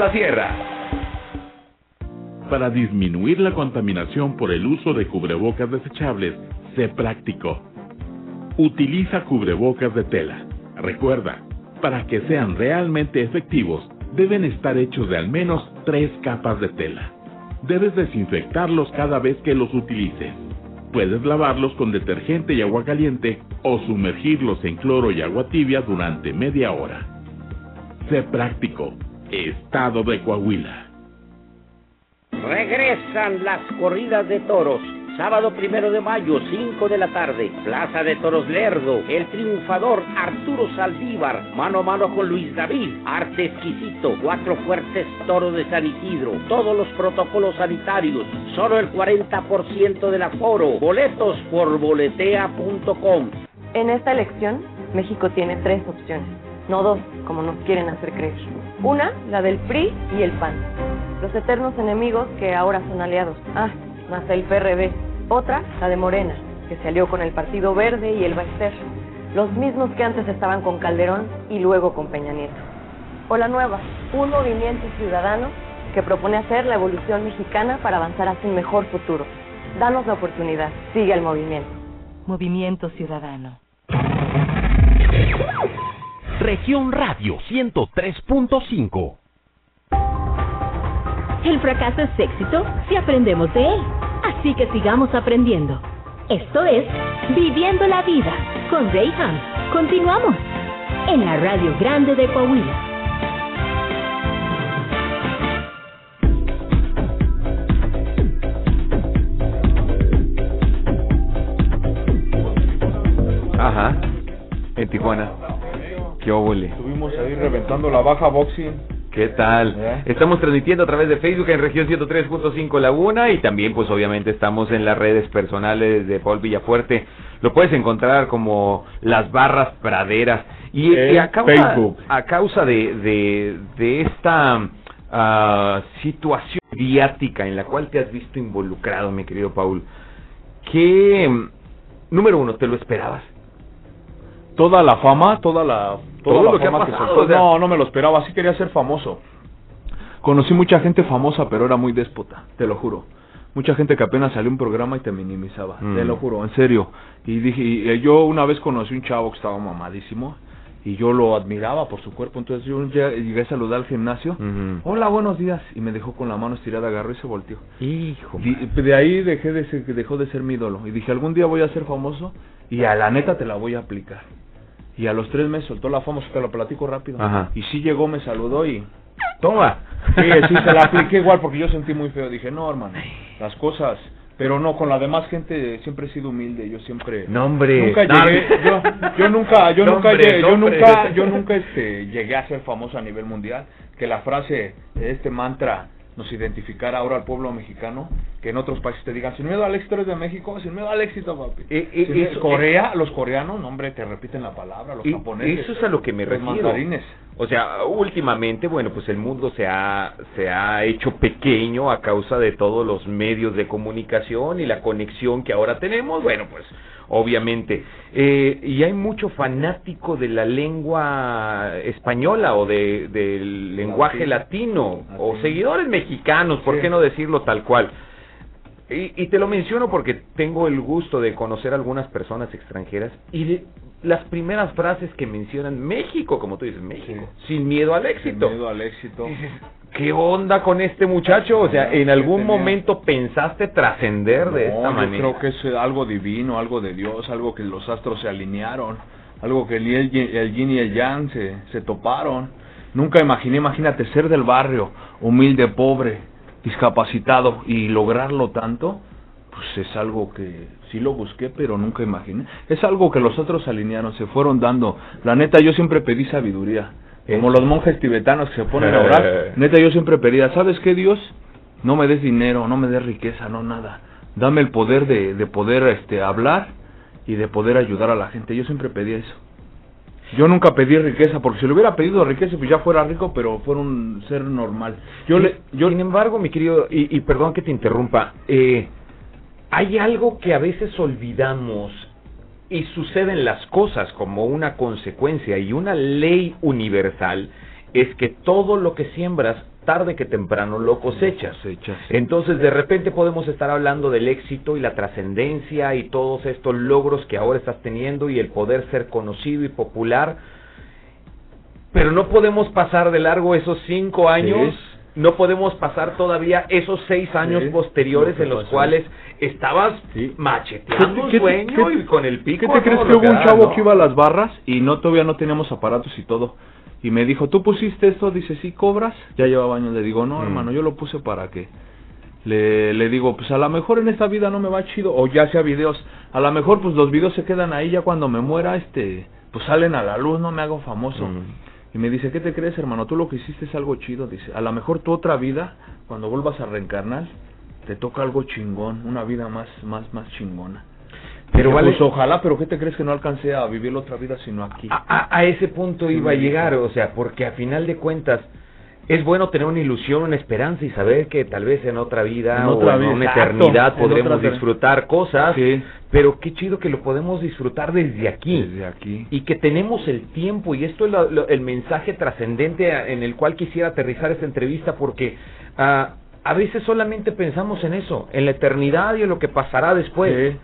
Speaker 8: Para disminuir la contaminación por el uso de cubrebocas desechables, sé práctico. Utiliza cubrebocas de tela. Recuerda, para que sean realmente efectivos, deben estar hechos de al menos tres capas de tela. Debes desinfectarlos cada vez que los utilices. Puedes lavarlos con detergente y agua caliente o sumergirlos en cloro y agua tibia durante media hora. Sé práctico. Estado de Coahuila.
Speaker 14: Regresan las corridas de toros. Sábado primero de mayo, 5 de la tarde, Plaza de Toros Lerdo, el triunfador Arturo Saldívar, mano a mano con Luis David, arte exquisito, cuatro fuertes toros de San Isidro, todos los protocolos sanitarios, solo el 40% del aforo, boletos por boletea.com.
Speaker 13: En esta elección, México tiene tres opciones, no dos, como nos quieren hacer creer. Una, la del PRI y el PAN, los eternos enemigos que ahora son aliados. Ah, más el PRD. Otra, la de Morena, que se alió con el Partido Verde y el Baester, los mismos que antes estaban con Calderón y luego con Peña Nieto. O la nueva, un movimiento ciudadano que propone hacer la evolución mexicana para avanzar hacia un mejor futuro. Danos la oportunidad, sigue el movimiento.
Speaker 9: Movimiento Ciudadano.
Speaker 8: Región Radio 103.5.
Speaker 1: El fracaso es éxito si aprendemos de él. Así que sigamos aprendiendo. Esto es Viviendo la Vida con Rayham. Continuamos en la Radio Grande de Coahuila.
Speaker 2: Ajá, en Tijuana. ¿Qué óvole?
Speaker 3: Estuvimos ahí reventando la baja boxing.
Speaker 2: ¿Qué tal?
Speaker 3: ¿Eh?
Speaker 2: Estamos transmitiendo a través de Facebook en región 103.5 Laguna y también pues obviamente estamos en las redes personales de Paul Villafuerte. Lo puedes encontrar como las barras praderas. Y, a causa,
Speaker 3: Facebook.
Speaker 2: a causa de, de, de esta ah, situación mediática en la cual te has visto involucrado, mi querido Paul, ¿qué, mm, número uno, te lo esperabas?
Speaker 3: Toda la fama, toda la... Toda
Speaker 2: Todo
Speaker 3: la
Speaker 2: lo que ha pasado,
Speaker 3: soltó.
Speaker 2: o sea-
Speaker 3: No, no me lo esperaba, sí quería ser famoso. Conocí mucha gente famosa, pero era muy déspota, te lo juro. mucha gente que apenas salió un programa y te minimizaba,
Speaker 2: Mm.
Speaker 3: te lo juro, en serio. Y dije, y, eh, yo una vez conocí un chavo que estaba mamadísimo y yo lo admiraba por su cuerpo, entonces yo llegué a saludar al gimnasio, hola, buenos días, y me dejó con la mano estirada, agarró y se volteó.
Speaker 2: Hijo.
Speaker 3: Di- de ahí dejé de ser, dejó de ser mi ídolo y dije, algún día voy a ser famoso y a la neta te la voy a aplicar. Y a los tres meses soltó la fama, te lo platico rápido.
Speaker 2: Ajá.
Speaker 3: Y sí llegó, me saludó y
Speaker 2: Toma.
Speaker 3: Sí, sí, se la apliqué [LAUGHS] igual porque yo sentí muy feo. Dije, no, hermano, las cosas. Pero no, con la demás gente siempre he sido humilde. Yo siempre.
Speaker 2: No, hombre.
Speaker 3: Nunca llegué. Yo, yo nunca, yo nunca,
Speaker 2: hombre,
Speaker 3: llegué- yo
Speaker 2: hombre.
Speaker 3: nunca, yo nunca este, llegué a ser famoso a nivel mundial. Que la frase, de este mantra, nos identificara ahora al pueblo mexicano. Que en otros países te digan, sin miedo al éxito eres de México, sin miedo al éxito, papi. Sin
Speaker 2: eso-
Speaker 3: Corea, los coreanos, no, hombre, te repiten la palabra. Los japoneses.
Speaker 2: eso es a lo que me
Speaker 3: los
Speaker 2: refiero.
Speaker 3: mandarines.
Speaker 2: O sea, últimamente, bueno, pues el mundo se ha, se ha hecho pequeño a causa de todos los medios de comunicación y la conexión que ahora tenemos. Bueno, pues obviamente. Eh, y hay mucho fanático de la lengua española o de, del lenguaje latino, o seguidores mexicanos, ¿por qué no decirlo tal cual? Y, y te lo menciono porque tengo el gusto de conocer algunas personas extranjeras y de las primeras frases que mencionan México, como tú dices, México, sin miedo al éxito.
Speaker 3: Sin miedo al éxito.
Speaker 2: ¿Qué onda con este muchacho? O sea, en algún momento pensaste trascender de esta
Speaker 3: yo
Speaker 2: manera.
Speaker 3: creo que es algo divino, algo de Dios, algo que los astros se alinearon, algo que el, yin- el yin y el yang se, se toparon. Nunca imaginé, imagínate, ser del barrio, humilde, pobre, discapacitado y lograrlo tanto, pues es algo que sí lo busqué, pero nunca imaginé. Es algo que los otros alinearon, se fueron dando. La neta, yo siempre pedí sabiduría. Como los monjes tibetanos que se ponen a orar. Neta, yo siempre pedía, ¿sabes qué, Dios? No me des dinero, no me des riqueza, no nada. Dame el poder de, de poder este, hablar y de poder ayudar a la gente. Yo siempre pedía eso. Yo nunca pedí riqueza, porque si le hubiera pedido riqueza, pues ya fuera rico, pero fuera un ser normal. Yo
Speaker 2: Sí,
Speaker 3: le, yo
Speaker 2: Sin embargo, mi querido, y, y perdón que te interrumpa, eh, hay algo que a veces olvidamos y suceden las cosas como una consecuencia y una ley universal es que todo lo que siembras tarde que temprano lo cosechas. Entonces de repente podemos estar hablando del éxito y la trascendencia y todos estos logros que ahora estás teniendo y el poder ser conocido y popular, pero no podemos pasar de largo esos cinco años, no podemos pasar todavía esos seis años
Speaker 3: Sí,
Speaker 2: posteriores en los
Speaker 3: pasó.
Speaker 2: cuales estabas macheteando un sueño y con el pico.
Speaker 3: ¿Qué te crees que hubo un chavo que iba a las barras y no todavía no teníamos aparatos y todo? Y me dijo, ¿tú pusiste esto? Dice, ¿sí cobras? Ya llevaba años. Le digo, no,
Speaker 2: Mm.
Speaker 3: hermano, yo lo puse para que... Le, le digo, pues a lo mejor en esta vida no me va chido, o ya sea videos, a lo mejor pues los videos se quedan ahí ya cuando me muera, este, pues salen a la luz, no me hago famoso.
Speaker 2: Mm.
Speaker 3: Y me dice, ¿qué te crees, hermano? Tú lo que hiciste es algo chido. Dice, a lo mejor tu otra vida, cuando vuelvas a reencarnar, te toca algo chingón, una vida más, más, más chingona.
Speaker 2: Pero vale-
Speaker 3: pues ojalá, pero ¿qué te crees que no alcancé a vivir la otra vida sino aquí?
Speaker 2: a, a ese punto
Speaker 3: Sí,
Speaker 2: iba a llegar, o sea, porque a final de cuentas es bueno tener una ilusión, una esperanza y saber que tal vez en otra vida
Speaker 3: En
Speaker 2: o
Speaker 3: otra
Speaker 2: en una
Speaker 3: exacto,
Speaker 2: eternidad podremos
Speaker 3: otra-
Speaker 2: disfrutar cosas,
Speaker 3: Sí.
Speaker 2: pero qué chido que lo podemos disfrutar desde aquí.
Speaker 3: Desde aquí.
Speaker 2: Y que tenemos el tiempo, y esto es lo- lo- el mensaje trascendente en el cual quisiera aterrizar esta entrevista, porque ah, a veces solamente pensamos en eso, en la eternidad y en lo que pasará después.
Speaker 3: Sí.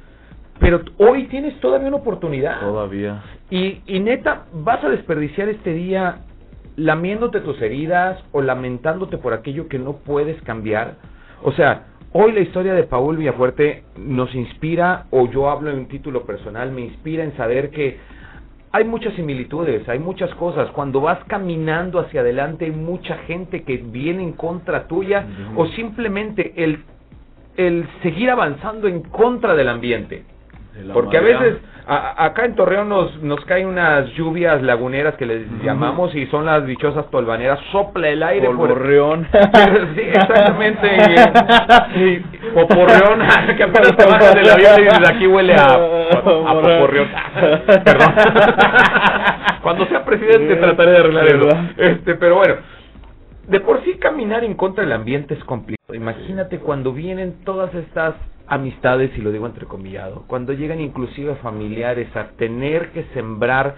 Speaker 2: Pero hoy tienes todavía una oportunidad.
Speaker 3: Todavía.
Speaker 2: Y, y neta, vas a desperdiciar este día lamiéndote tus heridas o lamentándote por aquello que no puedes cambiar. O sea, hoy la historia de Paul Villafuerte nos inspira, o yo hablo en un título personal, me inspira en saber que hay muchas similitudes, hay muchas cosas. Cuando vas caminando hacia adelante hay mucha gente que viene en contra tuya o simplemente el, el seguir avanzando en contra del ambiente. Porque a veces a- acá en Torreón nos, nos caen unas lluvias laguneras que les llamamos y son las dichosas tolvaneras. Sopla el aire por
Speaker 3: Polvorreón. [LAUGHS]
Speaker 2: sí, exactamente. Y, y poporreón, [LAUGHS] que apenas te bajas del avión y desde aquí huele a, a poporreón. [LAUGHS] Perdón. Cuando sea presidente trataré de arreglar eso. Este, pero bueno, de por sí caminar en contra del ambiente es complicado. Imagínate cuando vienen todas estas amistades, y lo digo entrecomillado, cuando llegan inclusive familiares a tener que sembrar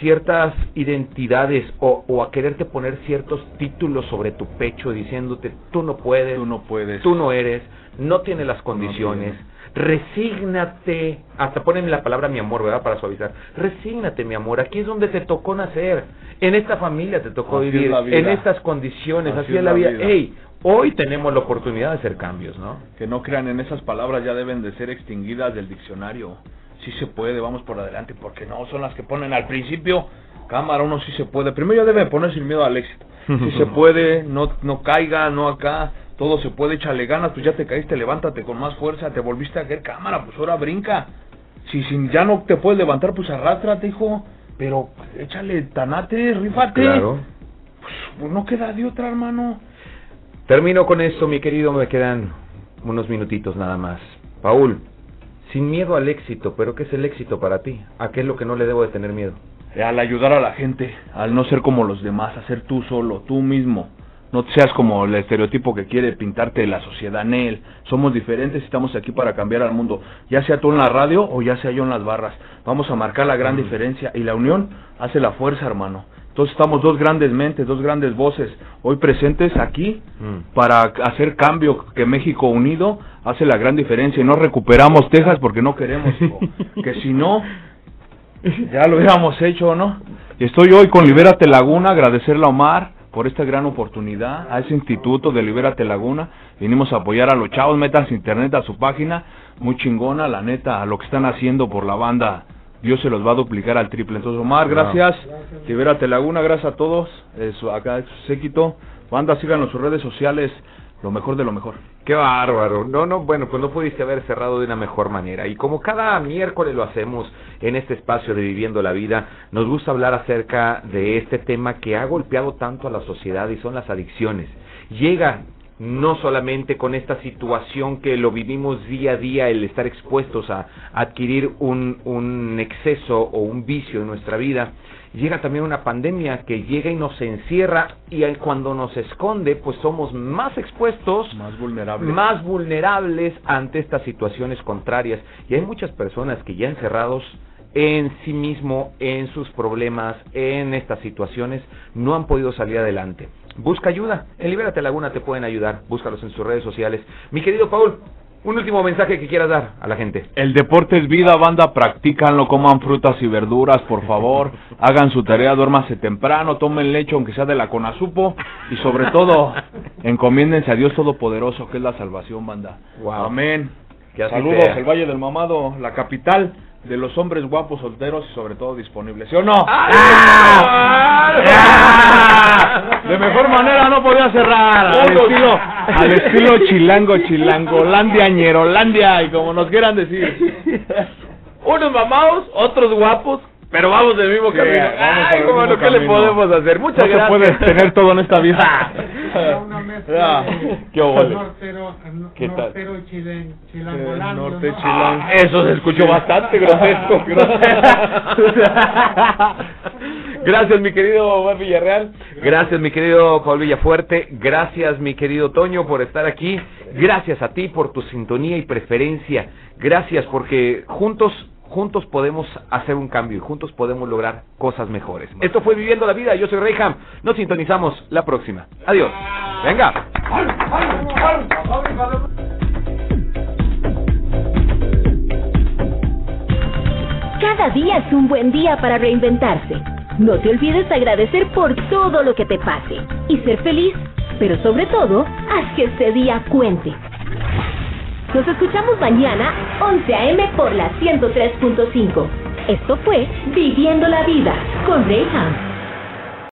Speaker 2: ciertas identidades o, o a quererte poner ciertos títulos sobre tu pecho diciéndote tú no puedes,
Speaker 3: Tú no puedes.
Speaker 2: tú no eres, no tienes las condiciones. Resígnate, hasta ponen la palabra mi amor, ¿verdad? Para suavizar. Resígnate, mi amor, aquí es donde te tocó nacer. En esta familia te tocó
Speaker 3: Así es
Speaker 2: vivir,
Speaker 3: la vida.
Speaker 2: en estas condiciones, así,
Speaker 3: Así
Speaker 2: es
Speaker 3: es
Speaker 2: la vida.
Speaker 3: vida.
Speaker 2: Ey, hoy tenemos la oportunidad de hacer cambios, ¿no?
Speaker 3: Que no crean en esas palabras, ya deben de ser extinguidas del diccionario. Sí se puede, vamos por adelante, porque no son las que ponen al principio. Cámara, uno sí se puede. Primero ya debe poner sin miedo al éxito. Si se [LAUGHS] puede, no, no caiga, no acá. Todo se puede, échale ganas, pues ya te caíste, levántate con más fuerza, te volviste a caer, cámara, pues ahora brinca. Si, si ya no te puedes levantar, pues arrástrate, hijo. Pero pues, échale tanate, rífate.
Speaker 2: Claro.
Speaker 3: Pues no queda de otra, hermano.
Speaker 2: Termino con esto, mi querido, me quedan unos minutitos nada más. Paul, sin miedo al éxito, pero ¿qué es el éxito para ti? ¿A qué es lo que no le debo de tener miedo?
Speaker 3: al ayudar a la gente, al no ser como los demás, a ser tú solo, tú mismo. No seas como el estereotipo que quiere pintarte la sociedad en él. Somos diferentes y estamos aquí para cambiar al mundo. Ya sea tú en la radio o ya sea yo en las barras. Vamos a marcar la gran diferencia y la unión hace la fuerza, hermano. Entonces estamos dos grandes mentes, dos grandes voces hoy presentes aquí para hacer cambio que México unido hace la gran diferencia y no recuperamos Texas porque no queremos, hijo. [LAUGHS] que si no ya lo hubiéramos hecho, ¿no? Estoy hoy con Libérate Laguna, agradecerle a Omar por esta gran oportunidad, a ese instituto de Libérate Laguna. Vinimos a apoyar a los chavos, metas internet a su página, muy chingona, la neta, a lo que están haciendo por la banda. Dios se los va a duplicar al triple. Entonces, Omar, gracias. Libérate Laguna, gracias a todos. Eso, acá es su séquito. Banda, síganos en sus redes sociales. Lo mejor de lo mejor.
Speaker 2: Qué bárbaro. No, no, bueno, pues no pudiste haber cerrado de una mejor manera. Y como cada miércoles lo hacemos en este espacio de Viviendo la Vida, nos gusta hablar acerca de este tema que ha golpeado tanto a la sociedad y son las adicciones. Llega no solamente con esta situación que lo vivimos día a día, el estar expuestos a adquirir un, un exceso o un vicio en nuestra vida, llega también una pandemia que llega y nos encierra y cuando nos esconde, pues somos más expuestos,
Speaker 3: Más vulnerable.
Speaker 2: más vulnerables ante estas situaciones contrarias. Y hay muchas personas que ya encerrados en sí mismo, en sus problemas, en estas situaciones, no han podido salir adelante. Busca ayuda. En Libérate Laguna te pueden ayudar. Búscalos en sus redes sociales. Mi querido Paul, un último mensaje que quieras dar a la gente.
Speaker 3: El deporte es vida, banda, practícanlo, coman frutas y verduras, por favor, [LAUGHS] hagan su tarea, duérmase temprano, tomen leche aunque sea de la conazupo y sobre todo, [LAUGHS] encomiéndense a Dios Todopoderoso, que es la salvación, banda. Amén.
Speaker 2: Que así
Speaker 3: Saludos, el Valle del Mamado, la capital de los hombres guapos, solteros y sobre todo disponibles, ¿sí o no? ¡Ah! De mejor manera no podía cerrar, al estilo, al estilo chilango, chilangolandia, ñerolandia y como nos quieran decir.
Speaker 2: Unos mamados, otros guapos, pero vamos del mismo
Speaker 3: Sí,
Speaker 2: camino.
Speaker 3: vamos por
Speaker 2: Ay,
Speaker 3: mismo
Speaker 2: no, ¿qué le
Speaker 3: camino.
Speaker 2: podemos hacer? Muchas
Speaker 3: no
Speaker 2: gracias.
Speaker 3: se puede tener todo en esta vida. [LAUGHS]
Speaker 4: Una mezcla
Speaker 3: Ya,
Speaker 4: de
Speaker 3: qué
Speaker 4: nortero, no-
Speaker 3: ¿Qué tal?
Speaker 4: nortero y chilen, chilangolandio,
Speaker 3: norte
Speaker 4: ¿no?
Speaker 3: chilango.
Speaker 2: Ah, eso se escuchó bastante grotesco. [LAUGHS] [LAUGHS] Gracias, mi querido Omar Villarreal. Gracias, mi querido Paul Villafuerte. Gracias, mi querido Toño, por estar aquí. Gracias a ti por tu sintonía y preferencia. Gracias porque juntos juntos podemos hacer un cambio y juntos podemos lograr cosas mejores. Esto fue Viviendo la Vida. Yo soy Reyham. Nos sintonizamos la próxima. Adiós. Venga.
Speaker 1: Cada día es un buen día para reinventarse. No te olvides de agradecer por todo lo que te pase y ser feliz, pero sobre todo, haz que este día cuente. Nos escuchamos mañana, 11 a.m. por la 103.5. Esto fue Viviendo la Vida con Reyham.